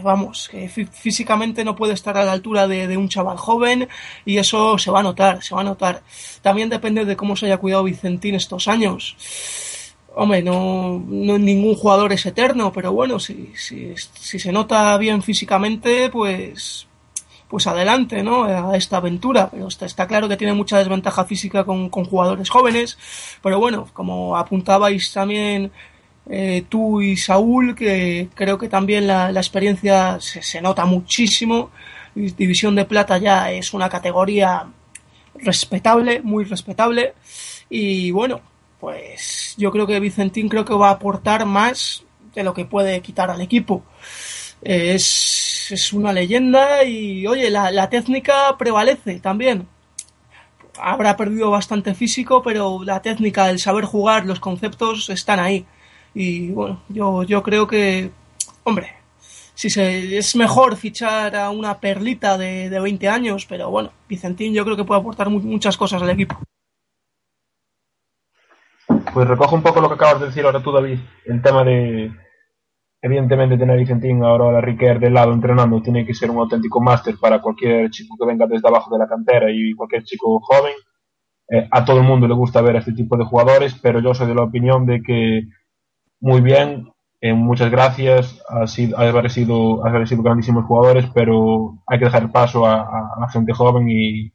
vamos, que fí- físicamente no puede estar a la altura de, un chaval joven y eso se va a notar, se va a notar. También depende de cómo se haya cuidado Vicentín estos años. Hombre, no, no ningún jugador es eterno, pero bueno, si, si se nota bien físicamente, pues pues adelante, ¿no? A esta aventura. Pero está, claro que tiene mucha desventaja física con, jugadores jóvenes. Pero bueno, como apuntabais también eh, tú y Saúl, que creo que también la, experiencia se, nota muchísimo. División de Plata ya es una categoría respetable, muy respetable. Y bueno, pues yo creo que Vicentín creo que va a aportar más de lo que puede quitar al equipo. Es, es una leyenda y oye, la, la técnica prevalece también. Habrá perdido bastante físico, pero la técnica, el saber jugar, los conceptos están ahí. Y bueno, yo, yo creo que, hombre, si se, es mejor fichar a una perlita de, de 20 años, pero bueno, Vicentín yo creo que puede aportar mu- muchas cosas al equipo. Pues recojo un poco lo que acabas de decir ahora tú, David, el tema de, evidentemente, tener a Vicentín ahora a Riquer del lado entrenando tiene que ser un auténtico máster para cualquier chico que venga desde abajo de la cantera y cualquier chico joven. Eh, a todo el mundo le gusta ver a este tipo de jugadores, pero yo soy de la opinión de que muy bien, eh, muchas gracias, ha sido, haber sido, haber sido grandísimos jugadores, pero hay que dejar paso a, a la gente joven y,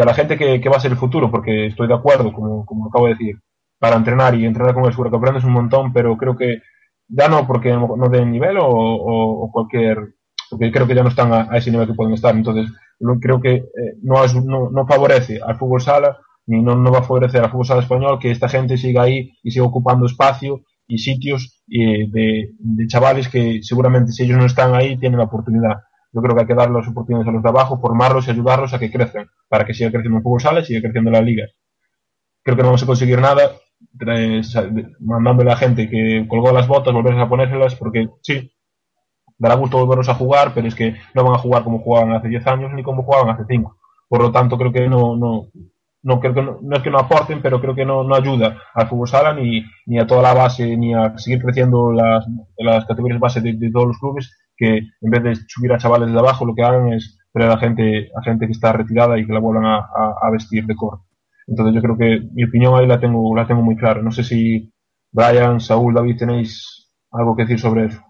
a la gente que, que, va a ser el futuro, porque estoy de acuerdo, como, como acabo de decir, para entrenar y entrenar con el seguro que aprendes un montón, pero creo que ya no porque no den nivel o, o, cualquier, porque creo que ya no están a, ese nivel que pueden estar, entonces creo que eh, no, no, favorece al fútbol sala ni no, no va a favorecer al fútbol sala español que esta gente siga ahí y siga ocupando espacio y sitios eh, de, de, chavales que seguramente si ellos no están ahí tienen la oportunidad. Yo creo que hay que dar las oportunidades a los de abajo, formarlos y ayudarlos a que crezcan, para que siga creciendo el fútbol sala y siga creciendo la liga. Creo que no vamos a conseguir nada mandándole a gente que colgó las botas, volverse a ponérselas, porque sí, dará gusto volverlos a jugar, pero es que no van a jugar como jugaban hace 10 años ni como jugaban hace 5. Por lo tanto, creo que no, no, no creo que no, no, es que no aporten, pero creo que no, no ayuda al fútbol sala ni, ni a toda la base, ni a seguir creciendo las, las categorías base de, todos los clubes, que en vez de subir a chavales de abajo, lo que hagan es traer a gente, a gente que está retirada y que la vuelvan a, a, vestir de cor. Entonces yo creo que mi opinión ahí la tengo, la tengo muy clara. No sé si Brian, Saúl, David tenéis algo que decir sobre eso.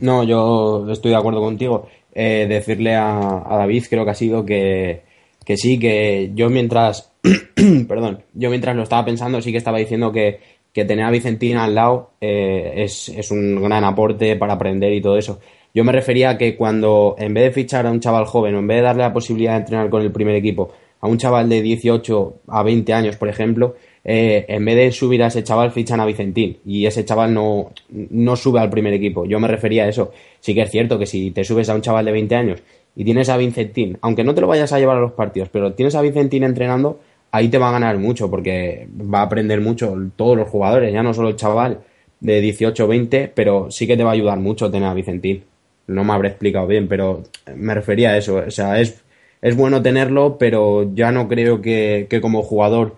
No, yo estoy de acuerdo contigo. Eh, decirle a, David creo que ha sido que, que sí, que yo mientras, perdón, yo mientras lo estaba pensando sí que estaba diciendo que, que tener a Vicentina al lado eh, es, es un gran aporte para aprender y todo eso. Yo me refería a que cuando en vez de fichar a un chaval joven o en vez de darle la posibilidad de entrenar con el primer equipo, a un chaval de 18 a 20 años, por ejemplo, eh, en vez de subir a ese chaval, fichan a Vicentín y ese chaval no, no sube al primer equipo. Yo me refería a eso. Sí que es cierto que si te subes a un chaval de 20 años y tienes a Vicentín, aunque no te lo vayas a llevar a los partidos, pero tienes a Vicentín entrenando, ahí te va a ganar mucho porque va a aprender mucho todos los jugadores, ya no solo el chaval de 18 o 20, pero sí que te va a ayudar mucho tener a Vicentín. No me habré explicado bien, pero me refería a eso. O sea, es es bueno tenerlo, pero ya no creo que, que, como jugador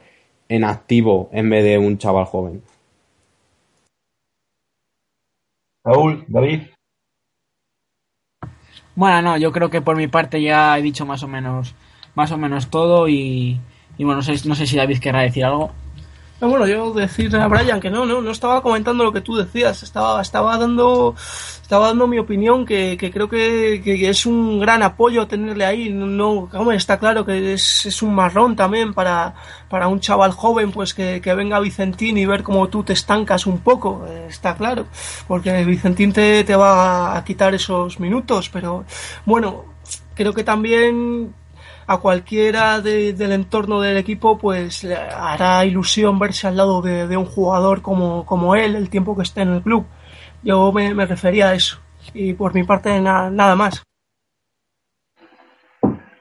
en activo en vez de un chaval joven. Raúl, David. Bueno, no, yo creo que por mi parte ya he dicho más o menos, más o menos todo y, y bueno, no sé, no sé si David querrá decir algo. No, bueno, yo decir a Brian que no, no, no estaba comentando lo que tú decías, estaba, estaba dando, estaba dando mi opinión que, que creo que, que, es un gran apoyo tenerle ahí. No, hombre, está claro que es, es un marrón también para, para un chaval joven, pues que, que venga Vicentín y ver cómo tú te estancas un poco, está claro, porque Vicentín te, te va a quitar esos minutos, pero bueno, creo que también a cualquiera de, del entorno del equipo pues hará ilusión verse al lado de, un jugador como, como él el tiempo que esté en el club. Yo me, refería a eso. Y por mi parte na, nada más.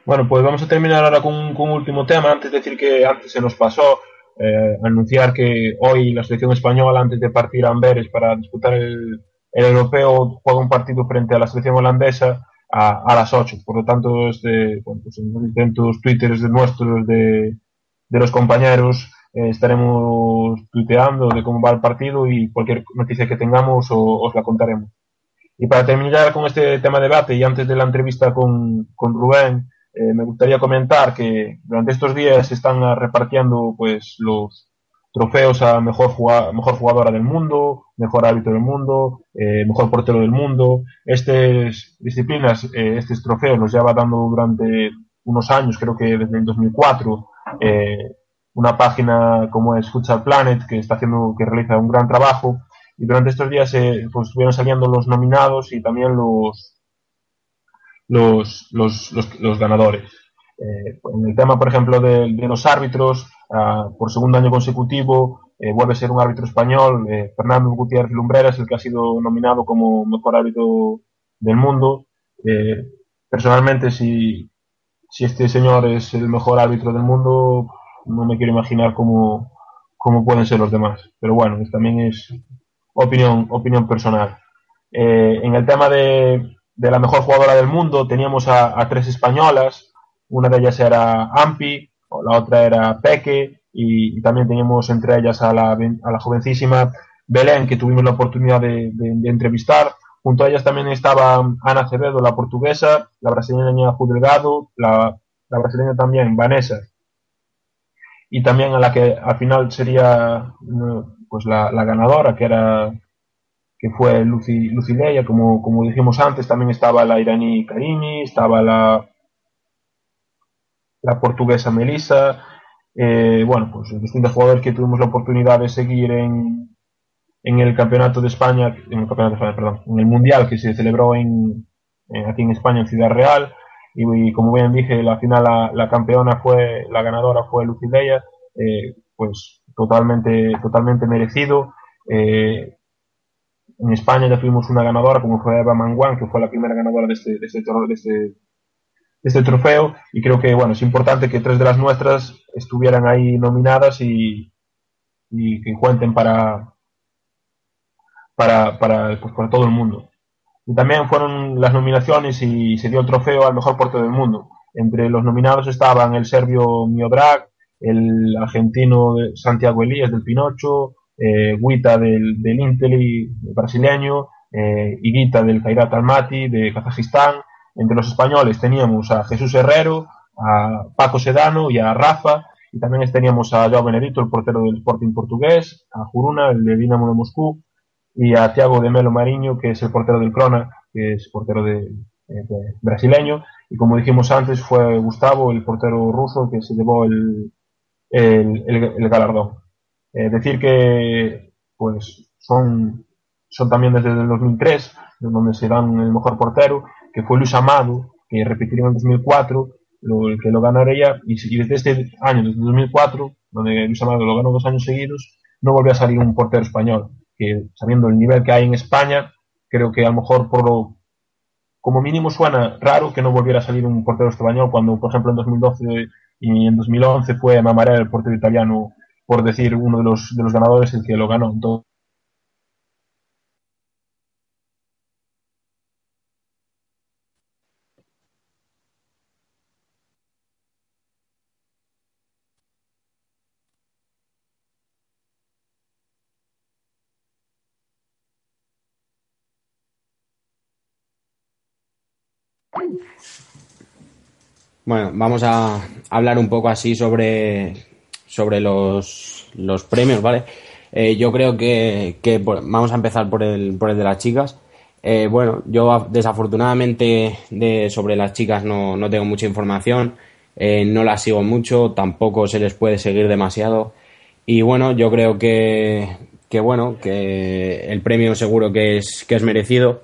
Bueno, pues vamos a terminar ahora con, con, un último tema. Antes de decir que antes se nos pasó eh, anunciar que hoy la selección española, antes de partir a Amberes para disputar el, el europeo, juega un partido frente a la selección holandesa a, a las 8. Por lo tanto, este, pues en los distintos twitters de nuestros, de, de los compañeros, eh, estaremos tuiteando de cómo va el partido y cualquier noticia que tengamos o- os la contaremos. Y para terminar con este tema de debate y antes de la entrevista con, con Rubén, eh, me gustaría comentar que durante estos días se están repartiendo pues los trofeos a mejor, mejor jugadora del mundo, mejor árbitro del mundo, eh, mejor portero del mundo. Estas disciplinas, eh, estos trofeos los lleva dando durante unos años, creo que desde el 2004, eh, una página como es Futsal Planet que está haciendo, que realiza un gran trabajo y durante estos días pues, estuvieron saliendo los nominados y también los los, los, los, ganadores. En el tema, por ejemplo, de los árbitros, ah, por segundo año consecutivo, eh, vuelve a ser un árbitro español, eh, Fernando Gutiérrez Lumbreras, el que ha sido nominado como mejor árbitro del mundo. Eh, personalmente, si, si este señor es el mejor árbitro del mundo, no me quiero imaginar cómo, cómo pueden ser los demás. Pero bueno, también es opinión, opinión personal. Eh, en el tema de, de la mejor jugadora del mundo teníamos a, a tres españolas, una de ellas era Ampi, la otra era Peque, y, también teníamos entre ellas a la, a la jovencísima Belén, que tuvimos la oportunidad de, entrevistar. Junto a ellas también estaba Ana Acevedo, la portuguesa, la brasileña Ju Delgado, la, la brasileña también Vanessa, y también a la que al final sería mm, pues la, la ganadora, que era que fue Lucy, Lucy Leia, como, como dijimos antes, también estaba la iraní Karimi, estaba la, la portuguesa Melissa, eh, bueno, pues distintos jugadores que tuvimos la oportunidad de seguir en, en el campeonato de España, en el campeonato de España, perdón, en el mundial que se celebró en, en- aquí en España, en Ciudad Real, y, y como bien dije, la final la, la campeona fue, la ganadora fue Lucy Leia, eh, pues totalmente, totalmente merecido. Eh, en España ya tuvimos una ganadora, como fue Eva Manguán, que fue la primera ganadora de este, de este, de este, este trofeo. Y creo que bueno, es importante que tres de las nuestras estuvieran ahí nominadas y, y que cuenten para, para, para, pues, para todo el mundo. Y también fueron las nominaciones y se dio el trofeo al mejor portero del mundo. Entre los nominados estaban el serbio Miodrag, el argentino Santiago Elías del Pinocho, eh, Guita del, del Inteli brasileño, eh, Higuita del Kairat Almaty de Kazajistán. Entre los españoles teníamos a Jesús Herrero, a Paco Sedano y a Rafa. Y también teníamos a Joao Benedito, el portero del Sporting portugués, a Juruna, el de Dinamo de Moscú, y a Thiago de Melo Mariño, que es el portero del Crona, que es portero eh, brasileño. Y como dijimos antes, fue Gustavo, el portero ruso, que se llevó el galardón. Eh, decir que pues son, son también desde el 2003, donde se dan el mejor portero, que fue Luis Amado, que repetiría en el 2004, lo, el que lo ganaría, y, y desde este año, desde el 2004, donde Luis Amado lo ganó dos años seguidos, no volvió a salir un portero español, que sabiendo el nivel que hay en España, creo que a lo mejor por lo, como mínimo suena raro que no volviera a salir un portero español cuando, por ejemplo, en 2012 y en 2011 fue Mamaré el portero italiano, por decir uno de los, de los ganadores, el que lo ganó. Entonces, Bueno, vamos a hablar un poco así sobre, sobre los, los premios, ¿vale? Eh, yo creo que, que vamos a empezar por el, por el de las chicas. Eh, bueno, yo desafortunadamente de, sobre las chicas no, no tengo mucha información, eh, no las sigo mucho, tampoco se les puede seguir demasiado. Y bueno, yo creo que, que bueno, que el premio seguro que es, que es merecido.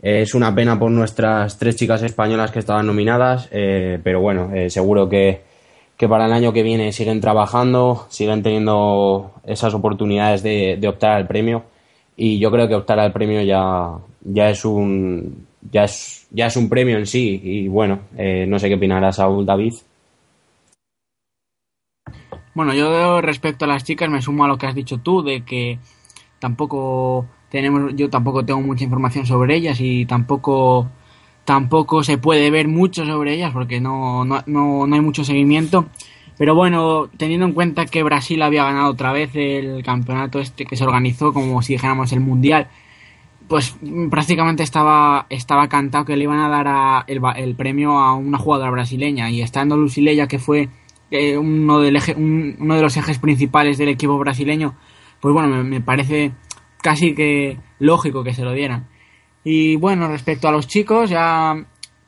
Es una pena por nuestras tres chicas españolas que estaban nominadas, eh, pero bueno, eh, seguro que, que para el año que viene siguen trabajando, siguen teniendo esas oportunidades de, de optar al premio. Y yo creo que optar al premio ya, ya es un ya es, ya es un premio en sí. Y bueno, eh, no sé qué opinará Saúl David. Bueno, yo respecto a las chicas me sumo a lo que has dicho tú, de que tampoco tenemos, yo tampoco tengo mucha información sobre ellas y tampoco tampoco se puede ver mucho sobre ellas porque no, no, no, no hay mucho seguimiento. Pero bueno, teniendo en cuenta que Brasil había ganado otra vez el campeonato este que se organizó, como si dijéramos el mundial, pues prácticamente estaba, estaba cantado que le iban a dar a- el, el premio a una jugadora brasileña. Y estando Lucileya, que fue eh, uno, del eje- un- uno de los ejes principales del equipo brasileño, pues bueno, me parece casi que lógico que se lo dieran. Y bueno, respecto a los chicos, ya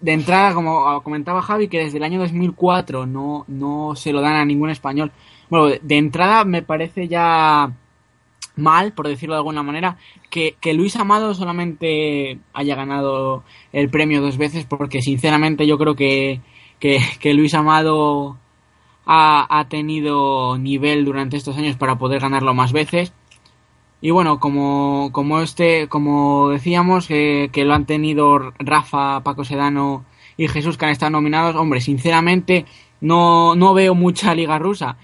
de entrada, como comentaba Javi, que desde el año 2004 no, no se lo dan a ningún español. Bueno, de, entrada me parece ya mal, por decirlo de alguna manera, que, que Luis Amado solamente haya ganado el premio dos veces, porque sinceramente yo creo que, que, que Luis Amado ha, ha tenido nivel durante estos años para poder ganarlo más veces. Y bueno, como, como este, como decíamos, que, que lo han tenido Rafa, Paco Sedano y Jesús que han estado nominados, hombre, sinceramente no, no veo mucha liga rusa.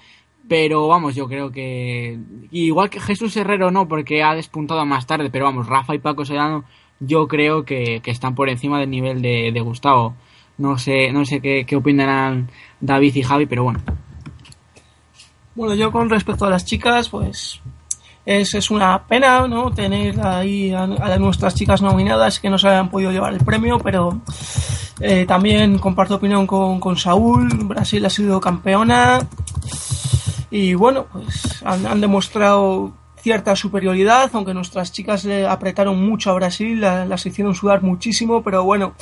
Pero vamos, yo creo que. Igual que Jesús Herrero no, porque ha despuntado más tarde, pero vamos, Rafa y Paco Sedano, yo creo que, que están por encima del nivel de, de Gustavo. No sé, no sé qué, qué opinarán David y Javi, pero bueno. Bueno, yo con respecto a las chicas, pues es, es una pena, ¿no? Tener ahí a, a nuestras chicas nominadas que no se hayan podido llevar el premio, pero eh, también comparto opinión con, con Saúl. Brasil ha sido campeona y bueno, pues han, han demostrado cierta superioridad, aunque nuestras chicas le apretaron mucho a Brasil, la- las hicieron sudar muchísimo, pero bueno,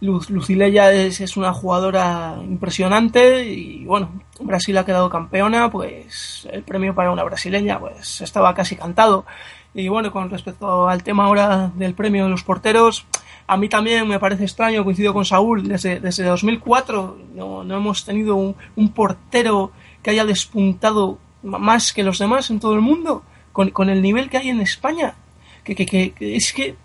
Lu- Lucileya es, es una jugadora impresionante y bueno, Brasil ha quedado campeona, pues el premio para una brasileña pues estaba casi cantado. Y bueno, con respecto al tema ahora del premio de los porteros, a mí también me parece extraño, coincido con Saúl, desde, desde 2004 no, no hemos tenido un, portero que haya despuntado más que los demás en todo el mundo, con, con el nivel que hay en España. Que, que es que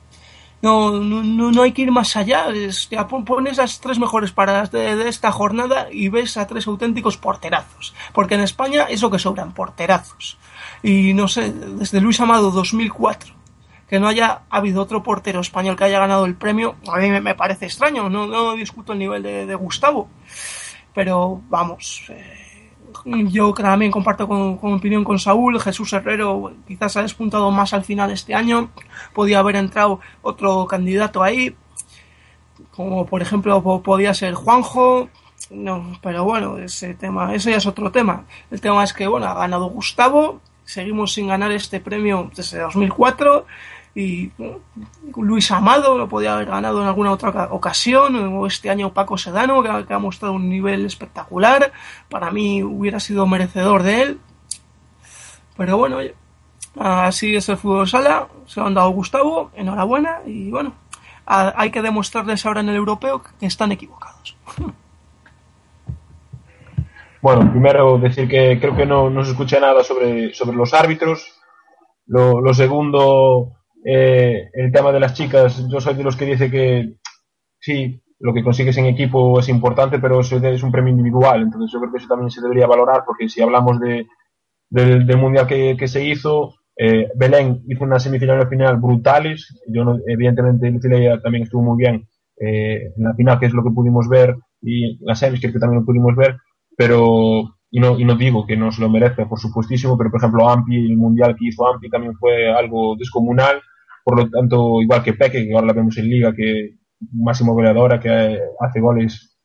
no, no, no, hay que ir más allá. Es, pon- pones las tres mejores paradas de, de esta jornada y ves a tres auténticos porterazos. Porque en España es lo que sobran, porterazos. Y no sé, desde Luis Amado 2004, que no haya habido otro portero español que haya ganado el premio, a mí me, parece extraño. No, no discuto el nivel de, de Gustavo. Pero vamos, eh, yo también comparto con, con opinión con Saúl. Jesús Herrero quizás ha despuntado más al final este año. Podía haber entrado otro candidato ahí, como por ejemplo po- podía ser Juanjo. No, pero bueno, ese tema, ese ya es otro tema. El tema es que bueno, ha ganado Gustavo. Seguimos sin ganar este premio desde 2004 y Luis Amado lo podía haber ganado en alguna otra oca- ocasión, o este año Paco Sedano, que ha, mostrado un nivel espectacular. Para mí hubiera sido merecedor de él. Pero bueno, así es el fútbol sala, se lo han dado Gustavo, enhorabuena, y bueno, hay que demostrarles ahora en el europeo que están equivocados. Bueno, primero decir que creo que no, no se escucha nada sobre, sobre los árbitros. Lo segundo, eh, el tema de las chicas. Yo soy de los que dice que sí, lo que consigues en equipo es importante, pero eso es un premio individual. Entonces yo creo que eso también se debería valorar, porque si hablamos de, del, mundial que, que se hizo, eh, Belén hizo una semifinal y una final brutales. Yo no- evidentemente Lucía también estuvo muy bien eh, en la final, que es lo que pudimos ver, y las semis que también lo pudimos ver pero y no, y no digo que no se lo merezca, por supuestísimo, pero por ejemplo Ampi, el mundial que hizo Ampi también fue algo descomunal, por lo tanto, igual que Peque, que ahora la vemos en Liga, que máximo goleadora, que hace goles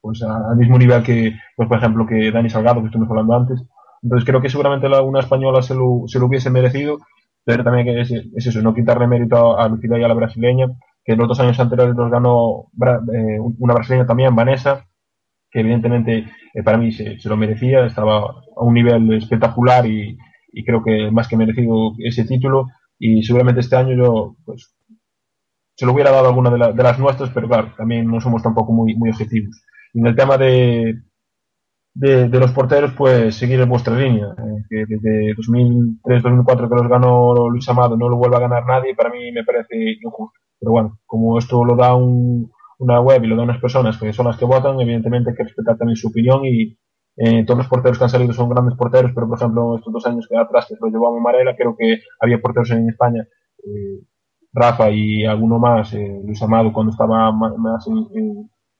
pues al mismo nivel que, pues, por ejemplo, que Dani Salgado, que estuvimos hablando antes. Entonces creo que seguramente la, una española se lo, se lo hubiese merecido, pero también que es, es eso, no quitarle mérito a, a Lucía y a la brasileña, que los dos años anteriores los ganó eh, una brasileña también, Vanessa, que evidentemente eh, para mí se, lo merecía, estaba a un nivel espectacular y creo que más que merecido ese título y seguramente este año yo pues se lo hubiera dado a alguna de, de las nuestras, pero claro, también no somos tampoco muy, muy objetivos. Y en el tema de, de, los porteros, pues seguir en vuestra línea, eh, que desde 2003-2004 que los ganó Luis Amado no lo vuelva a ganar nadie, para mí me parece injusto. Pero bueno, como esto lo da un, una web y lo da unas personas que son las que votan, evidentemente hay que respetar también su opinión y, eh, todos los porteros que han salido son grandes porteros, pero por ejemplo, estos dos años que atrás que lo llevó a Marela, creo que había porteros en España, eh, Rafa y alguno más, eh, Luis Amado cuando estaba más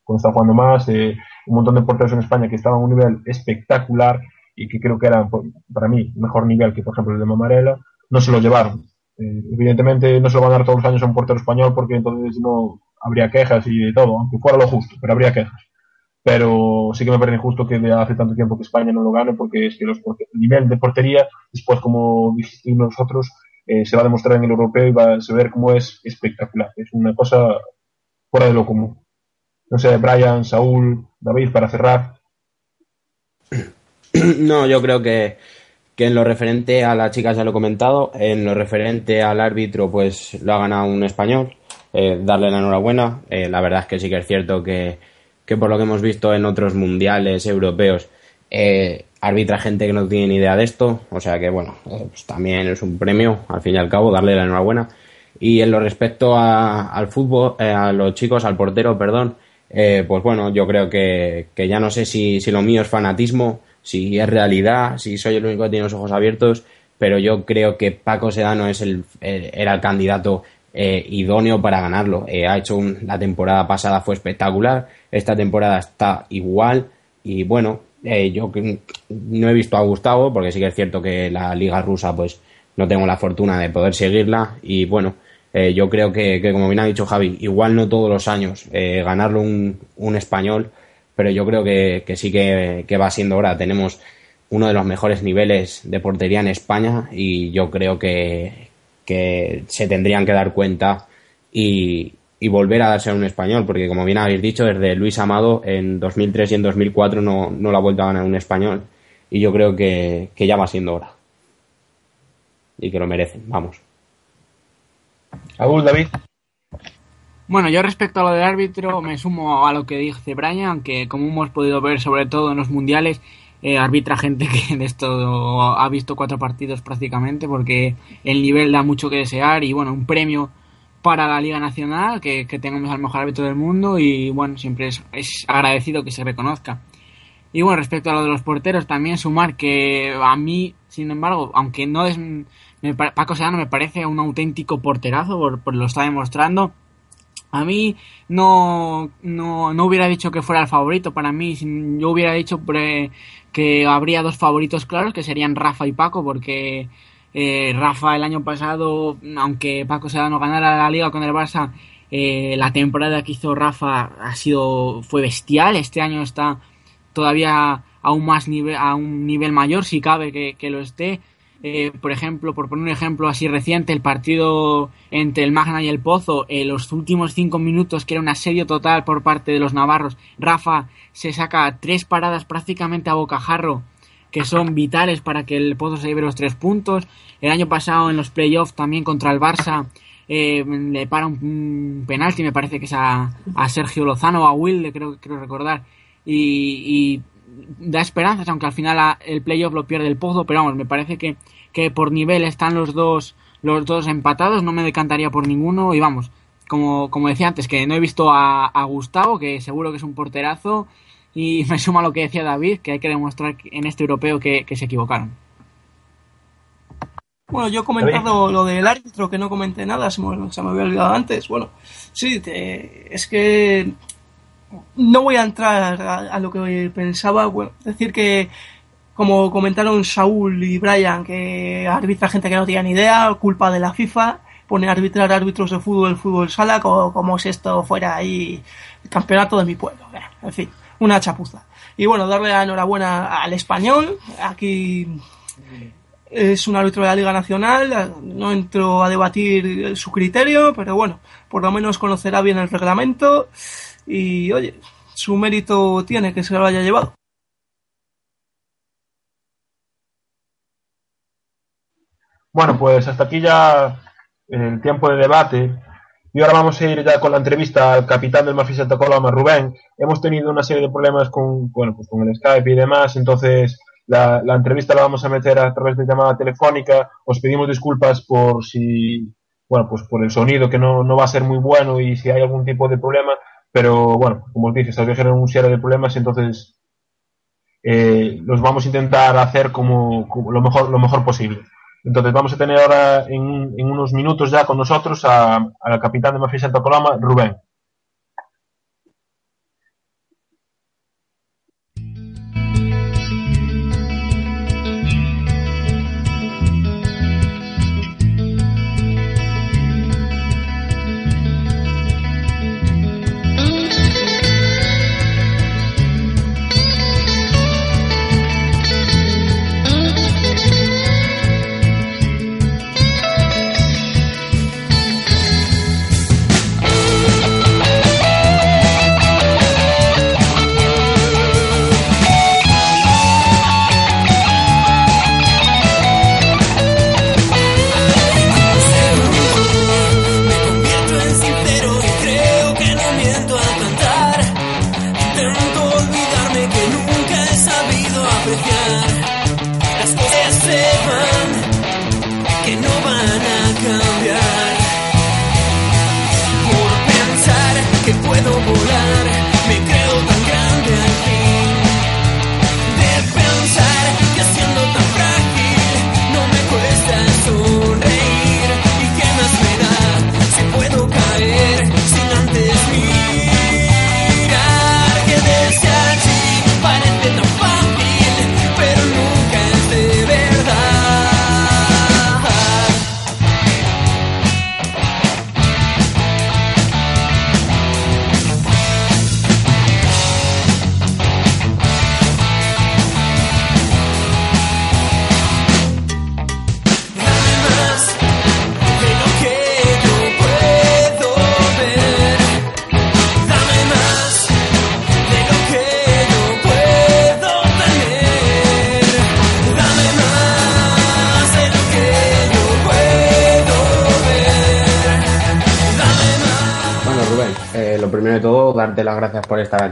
cuando estaba jugando más, eh, un montón de porteros en España que estaban a un nivel espectacular y que creo que eran, para mí, mejor nivel que, por ejemplo, el de Mamarela, no se lo llevaron. Evidentemente no se lo van a dar todos los años a un portero español porque entonces no habría quejas y de todo, aunque fuera lo justo, pero habría quejas. Pero sí que me parece injusto que hace tanto tiempo que España no lo gane porque es que los el nivel de portería, después como dijiste nosotros, eh, se va a demostrar en el europeo y va a ver cómo es espectacular. Es una cosa fuera de lo común. No sé, Brian, Saúl, David, para cerrar. No, yo creo que, que en lo referente a la chica ya lo he comentado, en lo referente al árbitro, pues lo ha ganado un español. Eh, darle la enhorabuena. Eh, la verdad es que sí que es cierto que, que por lo que hemos visto en otros mundiales europeos, eh, arbitra gente que no tiene ni idea de esto. O sea que, bueno, eh, pues también es un premio, al fin y al cabo, darle la enhorabuena. Y en lo respecto a, al fútbol, eh, a los chicos, al portero, perdón, pues bueno, yo creo que, que ya no sé si, si, lo mío es fanatismo, si es realidad, si soy el único que tiene los ojos abiertos, pero yo creo que Paco Sedano es el era el candidato eh, idóneo para ganarlo. Eh, ha hecho la temporada pasada fue espectacular, esta temporada está igual y bueno, eh, yo no he visto a Gustavo porque sí que es cierto que la liga rusa pues no tengo la fortuna de poder seguirla y bueno, yo creo que, como bien ha dicho Javi, igual no todos los años ganarlo un, un, español, pero yo creo que, que sí que, que, va siendo hora. Tenemos uno de los mejores niveles de portería en España y yo creo que, que se tendrían que dar cuenta y, y, volver a darse a un español, porque como bien habéis dicho, desde Luis Amado en 2003 y en 2004 no, no la ha vuelto a ganar un español y yo creo que, que ya va siendo hora y que lo merecen, vamos. Abul, David. Bueno, yo respecto a lo del árbitro me sumo a lo que dice Brian, aunque como hemos podido ver sobre todo en los mundiales, eh, arbitra gente que de esto ha visto cuatro partidos prácticamente porque el nivel da mucho que desear y bueno, un premio para la Liga Nacional, que, que tengamos al mejor árbitro del mundo y bueno, siempre es, es agradecido que se reconozca. Y bueno, respecto a lo de los porteros, también sumar que a mí, sin embargo, aunque no es me, Paco Sedano me parece un auténtico porterazo, por, por, lo está demostrando. A mí no, no, no, hubiera dicho que fuera el favorito para mí, yo hubiera dicho que habría dos favoritos claros, que serían Rafa y Paco, porque eh, Rafa el año pasado, aunque Paco Sedano ganara la liga con el Barça, eh, la temporada que hizo Rafa ha sido fue bestial, este año está todavía a un más nivel, a un nivel mayor, si cabe que, que lo esté eh, por ejemplo, por poner un ejemplo así reciente, el partido entre el Magna y el Pozo, en eh, los últimos cinco minutos, que era un asedio total por parte de los navarros, Rafa se saca tres paradas prácticamente a bocajarro que son vitales para que el Pozo se lleve los tres puntos. El año pasado en los playoffs también contra el Barça eh, le para un, un, penalti, me parece que es a, Sergio Lozano o a Will, creo, creo recordar. Y, y da esperanzas, aunque al final el playoff lo pierde el Pozo, pero vamos, me parece que, que por nivel están los dos, los dos empatados, no me decantaría por ninguno y vamos, como, como decía antes, que no he visto a, a, Gustavo, que seguro que es un porterazo, y me suma lo que decía David, que hay que demostrar en este europeo que, que se equivocaron. Bueno, yo he comentado lo del árbitro, que no comenté nada, se me, se me había olvidado antes. Bueno, sí, te, es que no voy a entrar a, a, lo que pensaba, bueno, decir que como comentaron Saúl y Brian, que arbitra gente que no tiene ni idea, culpa de la FIFA, pone a arbitrar árbitros de fútbol, fútbol sala, como, como si esto fuera ahí el campeonato de mi pueblo. En fin, una chapuza. Y bueno, darle la enhorabuena al español, aquí es un árbitro de la Liga Nacional, no entro a debatir su criterio, pero bueno, por lo menos conocerá bien el reglamento y oye, su mérito tiene que se lo haya llevado. Bueno, pues hasta aquí ya el tiempo de debate. Y ahora vamos a ir ya con la entrevista al capitán del Mafia Santa Rubén. Hemos tenido una serie de problemas con, bueno, pues con el Skype y demás, entonces la, entrevista la vamos a meter a través de llamada telefónica. Os pedimos disculpas por si, bueno, pues por el sonido que no, no va a ser muy bueno y si hay algún tipo de problema, pero bueno, como os dije, había generado un serie de problemas, entonces eh, los vamos a intentar hacer como lo, mejor, lo mejor posible. Entonces vamos a tener ahora en, en unos minutos ya con nosotros a, a la capitán de Mafia Santa Coloma, Rubén.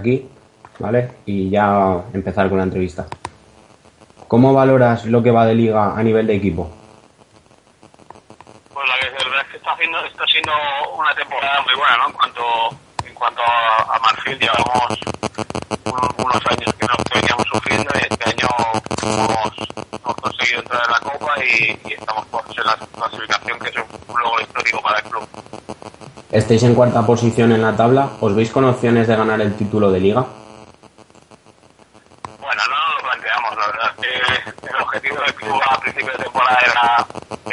Aquí, ¿vale? Y ya empezar con la entrevista. ¿Cómo valoras lo que va de liga a nivel de equipo? Pues la verdad es que está, haciendo, está siendo una temporada muy buena, ¿no? En cuanto, en cuanto a, a Marfil, llevamos un- unos años que nos veníamos sufriendo hemos, conseguido entrar en la Copa y, y estamos por en la clasificación, que es un, un logro histórico para el club. Estáis en cuarta posición en la tabla, ¿os veis con opciones de ganar el título de liga? Bueno, no nos lo planteamos, la verdad es que el objetivo del club a principio de temporada era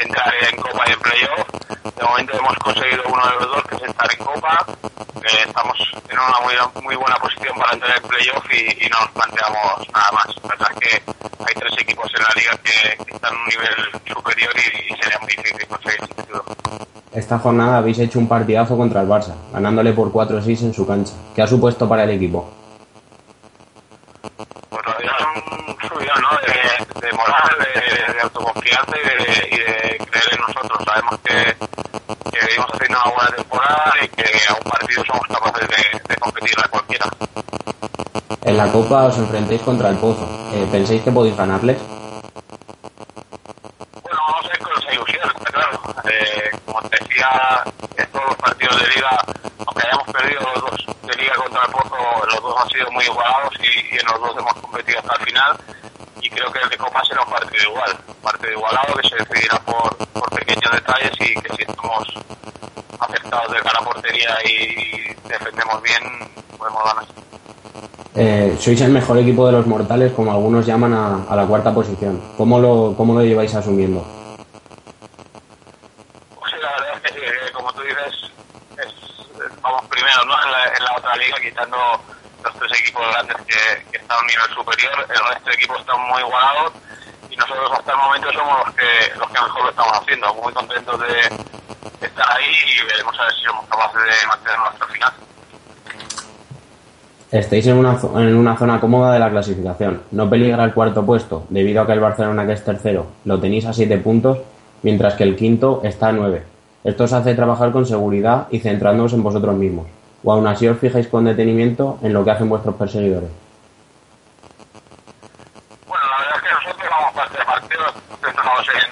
entrar en Copa y en Playoff. De momento hemos conseguido uno de los dos, que es estar en Copa. Eh, estamos en una muy, muy buena posición para entrar en Playoff y, y no nos planteamos nada más. La verdad es que hay tres equipos en la liga que, que están a un nivel superior y, y sería muy difícil conseguir ese título. Esta jornada habéis hecho un partidazo contra el Barça, ganándole por 4-6 en su cancha. ¿Qué ha supuesto para el equipo? Pues dio un subidón ¿no? de, de moral, de, autoconfianza y de, y de creer en nosotros. Sabemos que, que venimos haciendo una buena temporada y que a un partido somos capaces de, de competir a cualquiera. En la Copa os enfrentéis contra el Pozo. Eh, ¿Pensáis que podéis ganarles? Vamos a ir con esa ilusión, claro. Eh, como te decía, en todos los partidos de liga, aunque hayamos perdido los dos de liga contra el Pozo, los dos han sido muy igualados y en los dos hemos competido hasta el final. Y creo que el de Copa será un partido igual, un partido igualado que se decidirá por, por pequeños detalles y que si estamos acertados de cara a portería y defendemos bien, podemos ganar. Eh, sois el mejor equipo de los mortales, como algunos llaman a, a la cuarta posición. ¿Cómo lo, ¿Cómo lo lleváis asumiendo? Pues sí, la verdad es que que como tú dices, es, vamos primero ¿no? en, la, en la otra liga, quitando los tres equipos grandes que, están a un nivel superior. El resto de equipos están muy igualados y nosotros hasta el momento somos los que, los que mejor lo estamos haciendo. Muy contentos de estar ahí y veremos a ver si somos capaces de mantenernos hasta el final. Estáis en una, en una zona cómoda de la clasificación. No peligra el cuarto puesto, debido a que el Barcelona, que es tercero, lo tenéis a 7 puntos, mientras que el quinto está a 9. Esto os hace trabajar con seguridad y centrándoos en vosotros mismos. O aún así os fijáis con detenimiento en lo que hacen vuestros perseguidores. Bueno, la verdad es que nosotros vamos partido a partido, centramos en,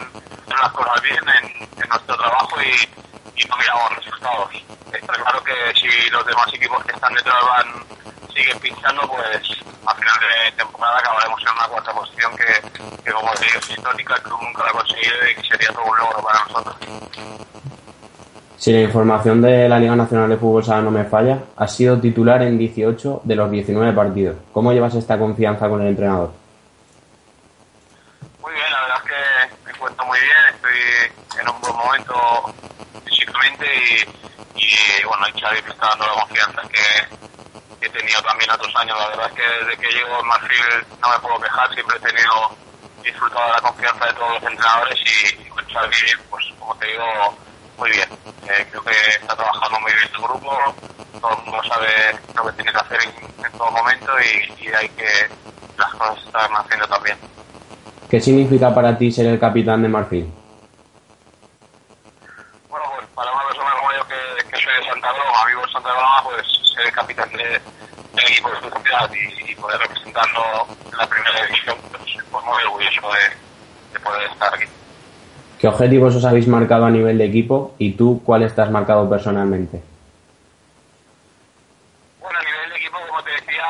en las cosas bien, en, nuestro trabajo y, y no miramos resultados. Está claro que si los demás equipos que están detrás van siguen pinchando, pues a final de temporada acabaremos en una cuarta posición que, que como digo, es histórica, el club nunca la ha conseguido y sería todo un logro para nosotros. Si la información de la Liga Nacional de Fútbol Sala no me falla, has sido titular en 18 de los 19 partidos. ¿Cómo llevas esta confianza con el entrenador? Muy bien, la verdad es que me encuentro muy bien, estoy en un buen momento físicamente y, y bueno, Xavi me está dando la confianza que, he tenido también otros años. La verdad es que desde que llego en Marfil no me puedo quejar, siempre he tenido disfrutado de la confianza de todos los entrenadores y, y con Xavi, pues como te digo, muy bien. Eh, creo que está trabajando muy bien el grupo, todo el mundo sabe lo que tiene que hacer en, en todo momento y, y hay que las cosas están haciendo también. ¿Qué significa para ti ser el capitán de Marfil? Bueno, pues para una persona como yo que, que soy de Santa Coloma, vivo en Santa Coloma, pues ser el capitán de, del equipo de tu ciudad y, y poder representarlo en la primera división, pues, pues muy orgulloso de, de poder estar aquí. ¿Qué objetivos os habéis marcado a nivel de equipo y tú cuáles te has marcado personalmente? Bueno, a nivel de equipo, como te decía,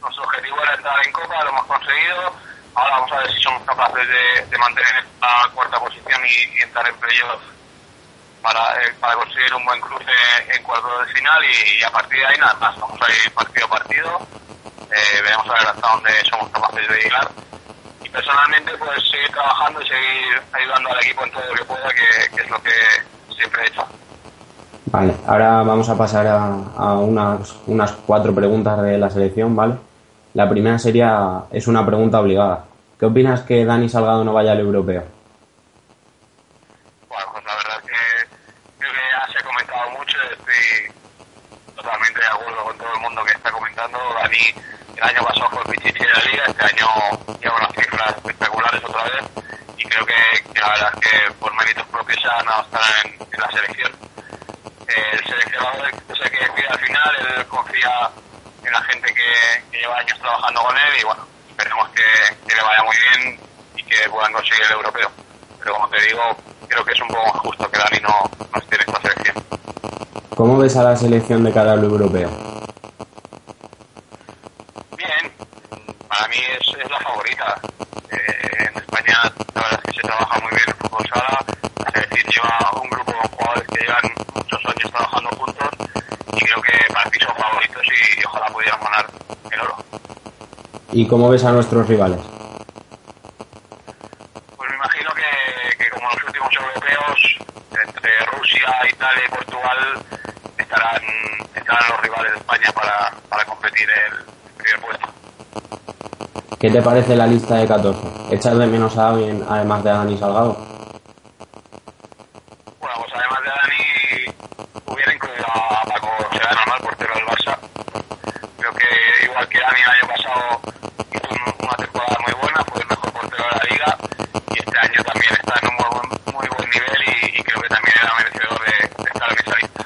nuestro objetivo era entrar en Copa, lo hemos conseguido. Ahora vamos a ver si somos capaces de, mantener esta cuarta posición y, y entrar en playoff para, eh, para conseguir un buen cruce en cuartos de final y, y a partir de ahí nada más. Vamos a ir partido a partido, eh, veremos a ver hasta dónde somos capaces de llegar. Personalmente, pues seguir trabajando y seguir ayudando al equipo en todo lo que pueda, que, que es lo que siempre he hecho. Vale, ahora vamos a pasar a, a unas, unas cuatro preguntas de la selección, ¿vale? La primera sería, es una pregunta obligada. ¿Qué opinas que Dani Salgado no vaya al europeo? Bueno, pues la verdad que creo que ya se ha comentado mucho, estoy mundo que está comentando. Dani el año pasado fue el Pichichi de la liga, este año lleva unas cifras espectaculares otra vez y creo que, que la verdad es que por méritos propios ha ganado estar en, en la selección. El seleccionador el que decide al final, él confía en la gente que, que lleva años trabajando con él y bueno, esperemos que, que le vaya muy bien y que puedan conseguir el europeo. Pero como te digo, creo que es un poco más justo que Dani no, no esté en esta selección. ¿Cómo ves a la selección de cara al europeo? Bien, para mí es, es la favorita. Eh, en España la verdad es que se trabaja muy bien el fútbol sala. La selección lleva un grupo de jugadores que llevan muchos años trabajando juntos y creo que para mí son favoritos y, y ojalá pudieran ganar el oro. ¿Y cómo ves a nuestros rivales? Pues me imagino que, que como los últimos europeos, entre Rusia, Italia y Portugal estarán, estarán los rivales de España para, para competir el primer puesto. ¿Qué te parece la lista de 14? ¿Echas de menos a alguien además de a Dani Salgado? Bueno, pues además de Dani, hubiera incluido a Paco Sedano, ¿no? El portero del Barça. Creo que igual que Dani el año pasado hizo un- una temporada muy buena, fue el mejor portero de la liga y este año también está en un muy buen, muy buen nivel y, y creo que también era merecedor de, de estar en esa lista.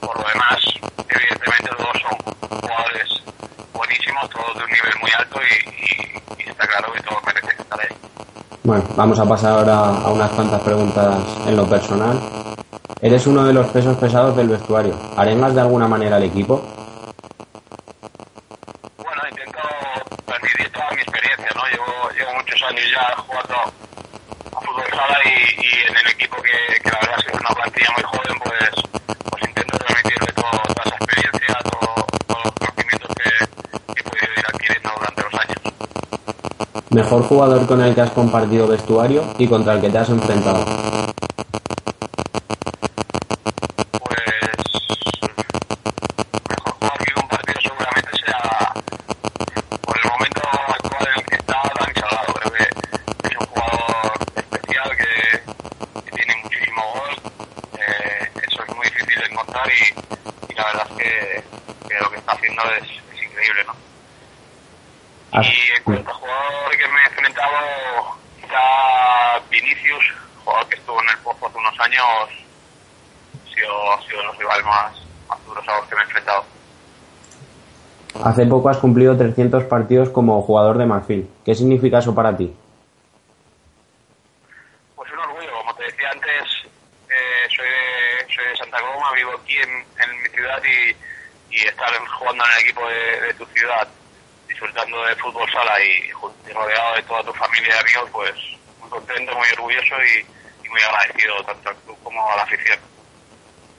Por lo demás, evidentemente los dos son jugadores buenísimos, todos de un nivel muy alto y, y- y está claro que todos merecen estar ahí. Bueno, vamos a pasar ahora a unas cuantas preguntas en lo personal. Eres uno de los pesos pesados del vestuario. ¿Arengas de alguna manera al equipo? Bueno, intento transmitir toda mi experiencia, ¿no? Llevo, llevo muchos años ya jugando a fútbol sala y, y en el equipo que, que la verdad es que es una plantilla muy joven, pues, pues intento transmitirle todo, toda esa experiencia, todo- todos los conocimientos que, que he podido ir adquiriendo durante los años. Mejor jugador con el que has compartido vestuario y contra el que te has enfrentado. Pues mejor jugador que he compartido seguramente sea por el momento actual en el que está Dani Salgado. Creo que es un jugador especial que, que tiene muchísimo gol. Eh, eso es muy difícil de encontrar y, y la verdad es que, que lo que está haciendo es, es increíble, ¿no? Has- Y en cuanto a jugador que me he enfrentado, quizá Vinicius, jugador que estuvo en el Pozo hace unos años, ha sido, ha sido de los rivales más, más duros a los que me he enfrentado. Hace poco has cumplido 300 partidos como jugador de Marfil. ¿Qué significa eso para ti? Pues un orgullo, como te decía antes, eh, soy, de, soy de Santa Coloma, vivo aquí en, en mi ciudad y, y estar jugando en el equipo de, de tu ciudad disfrutando de fútbol sala y, rodeado de toda tu familia y amigos, pues muy contento, muy orgulloso y, y muy agradecido tanto al club como a la afición.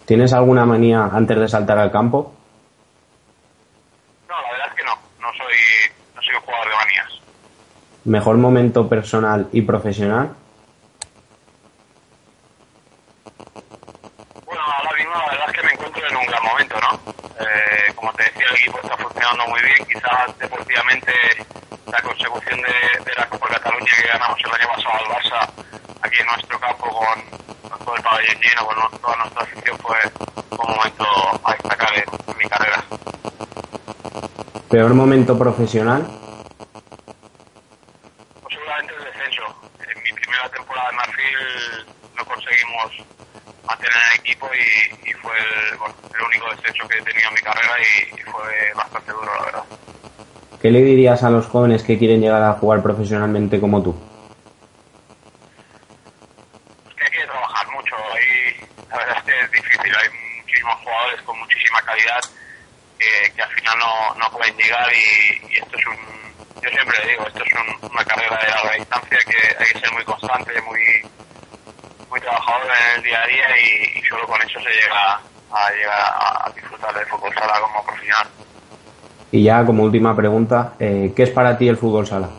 ¿Tienes alguna manía antes de saltar al campo? La verdad es que no, no soy, no soy un jugador de manías. ¿Mejor momento personal y profesional? Bueno, ahora mismo la verdad es que me encuentro en un gran momento, ¿no? Eh, como te decía, el equipo está funcionando muy bien. Quizás deportivamente la consecución de, de la Copa Cataluña que ganamos el año pasado al Barça aquí en nuestro campo con, con todo el pabellón lleno, con toda nuestra afición fue un momento a destacar en, en mi carrera. ¿Peor momento profesional? Pues seguramente el descenso. En mi primera temporada en Marfil no conseguimos mantener el equipo y, y fue el, bueno, el único descenso que he tenido en mi carrera y, y fue bastante duro, la verdad. ¿Qué le dirías a los jóvenes que quieren llegar a jugar profesionalmente como tú? Es que hay que trabajar mucho. Ahí la verdad es que es difícil. Hay muchísimos jugadores con muchísima calidad que, que al final no, no pueden llegar y, y esto es un... Yo siempre le digo, esto es un- una carrera de larga distancia que hay que ser muy constante, muy muy trabajador en el día a día y, y solo con eso se llega a llegar a, a disfrutar del fútbol sala como profesional. Y ya como última pregunta, eh, ¿qué es para ti el fútbol sala?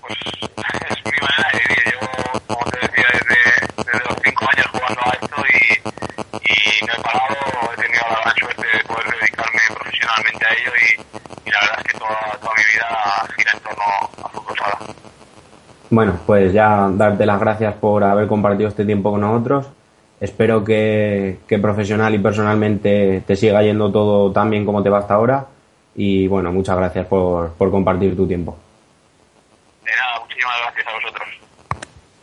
Pues es mi manera de vivir. Yo, como te decía, desde, desde los cinco años jugando a esto y, y no he parado. He tenido la gran suerte de poder dedicarme profesionalmente a ello y, y la verdad es que toda, toda mi vida gira en torno a fútbol sala. Bueno, pues ya darte las gracias por haber compartido este tiempo con nosotros. Espero que, que profesional y personalmente te siga yendo todo tan bien como te va hasta ahora. Y bueno, muchas gracias por, por compartir tu tiempo. De nada, muchísimas gracias a vosotros.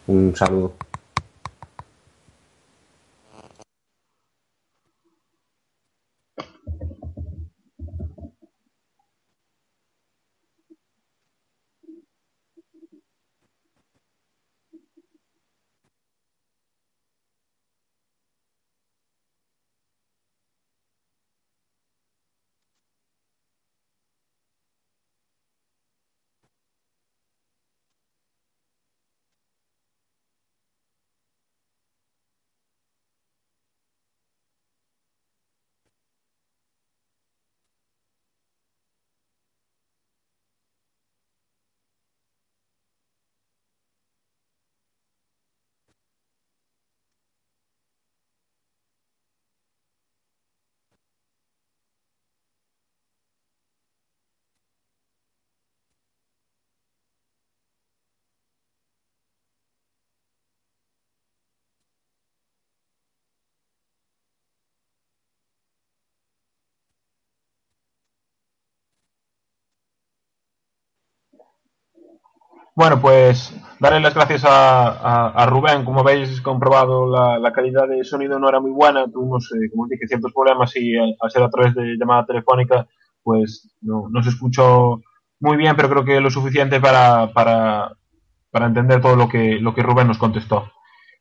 Un saludo. Bueno, pues darle las gracias a, a- Rubén. Como habéis comprobado, la, calidad de sonido no era muy buena. Tuvimos, eh, como dije, ciertos problemas y eh, al ser a través de llamada telefónica, pues no, se escuchó muy bien, pero creo que lo suficiente para, para, para entender todo lo que, lo que Rubén nos contestó.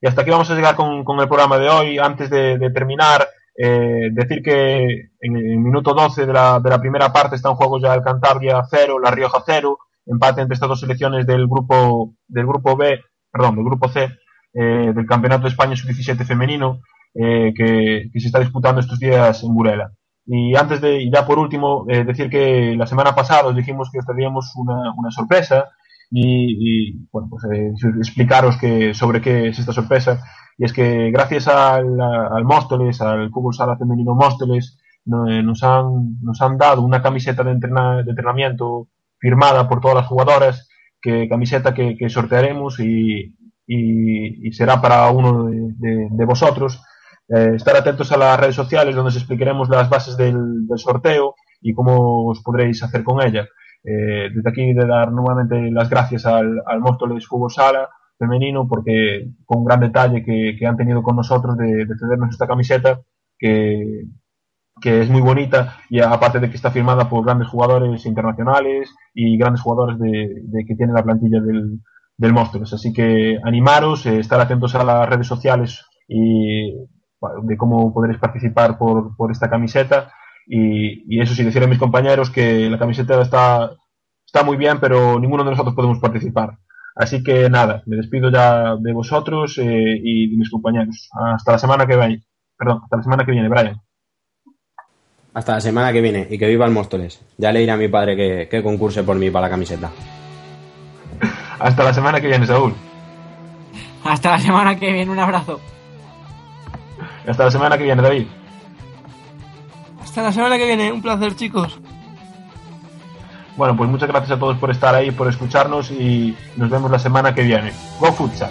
Y hasta aquí vamos a llegar con, con el programa de hoy. Antes de, de terminar, eh, decir que en el minuto 12 de la, de la primera parte está en juego ya el Cantabria 0, La Rioja 0, empate entre estas dos selecciones del grupo, del grupo B, perdón, del grupo C, eh, del Campeonato de España Sub-17 femenino, eh, que, que se está disputando estos días en Burela. Y antes de, y ya por último, eh, decir que la semana pasada os dijimos que os traíamos una, una sorpresa y, y, bueno, pues eh, explicaros que, sobre qué es esta sorpresa. Y es que gracias al, al Móstoles, al fútbol sala femenino Móstoles, eh, nos, han, nos han dado una camiseta de, de entrenamiento firmada por todas las jugadoras, que camiseta que, sortearemos y, y- será para uno de, vosotros. Eh, estar atentos a las redes sociales donde os explicaremos las bases del, sorteo y cómo os podréis hacer con ella. Eh, desde aquí de dar nuevamente las gracias al, al Móstoles Fútbol Sala femenino porque con gran detalle que, que han tenido con nosotros de, de cedernos esta camiseta que, que es muy bonita y aparte de que está firmada por grandes jugadores internacionales y grandes jugadores de, de que tiene la plantilla del, del Móstoles. Así que animaros, eh, estar atentos a las redes sociales y de cómo podréis participar por, por esta camiseta Y, y eso sí, decir a mis compañeros que la camiseta está, está muy bien, pero ninguno de nosotros podemos participar. Así que nada, me despido ya de vosotros eh, y de mis compañeros. Hasta la semana que viene. Perdón, hasta la semana que viene, Brian. Hasta la semana que viene y que viva el Móstoles. Ya le diré a mi padre que, que concurse por mí para la camiseta. Hasta la semana que viene, Saúl. Hasta la semana que viene, un abrazo. Hasta la semana que viene, David. Hasta la semana que viene, un placer chicos. Bueno, pues muchas gracias a todos por estar ahí, por escucharnos y nos vemos la semana que viene. Go Futsal.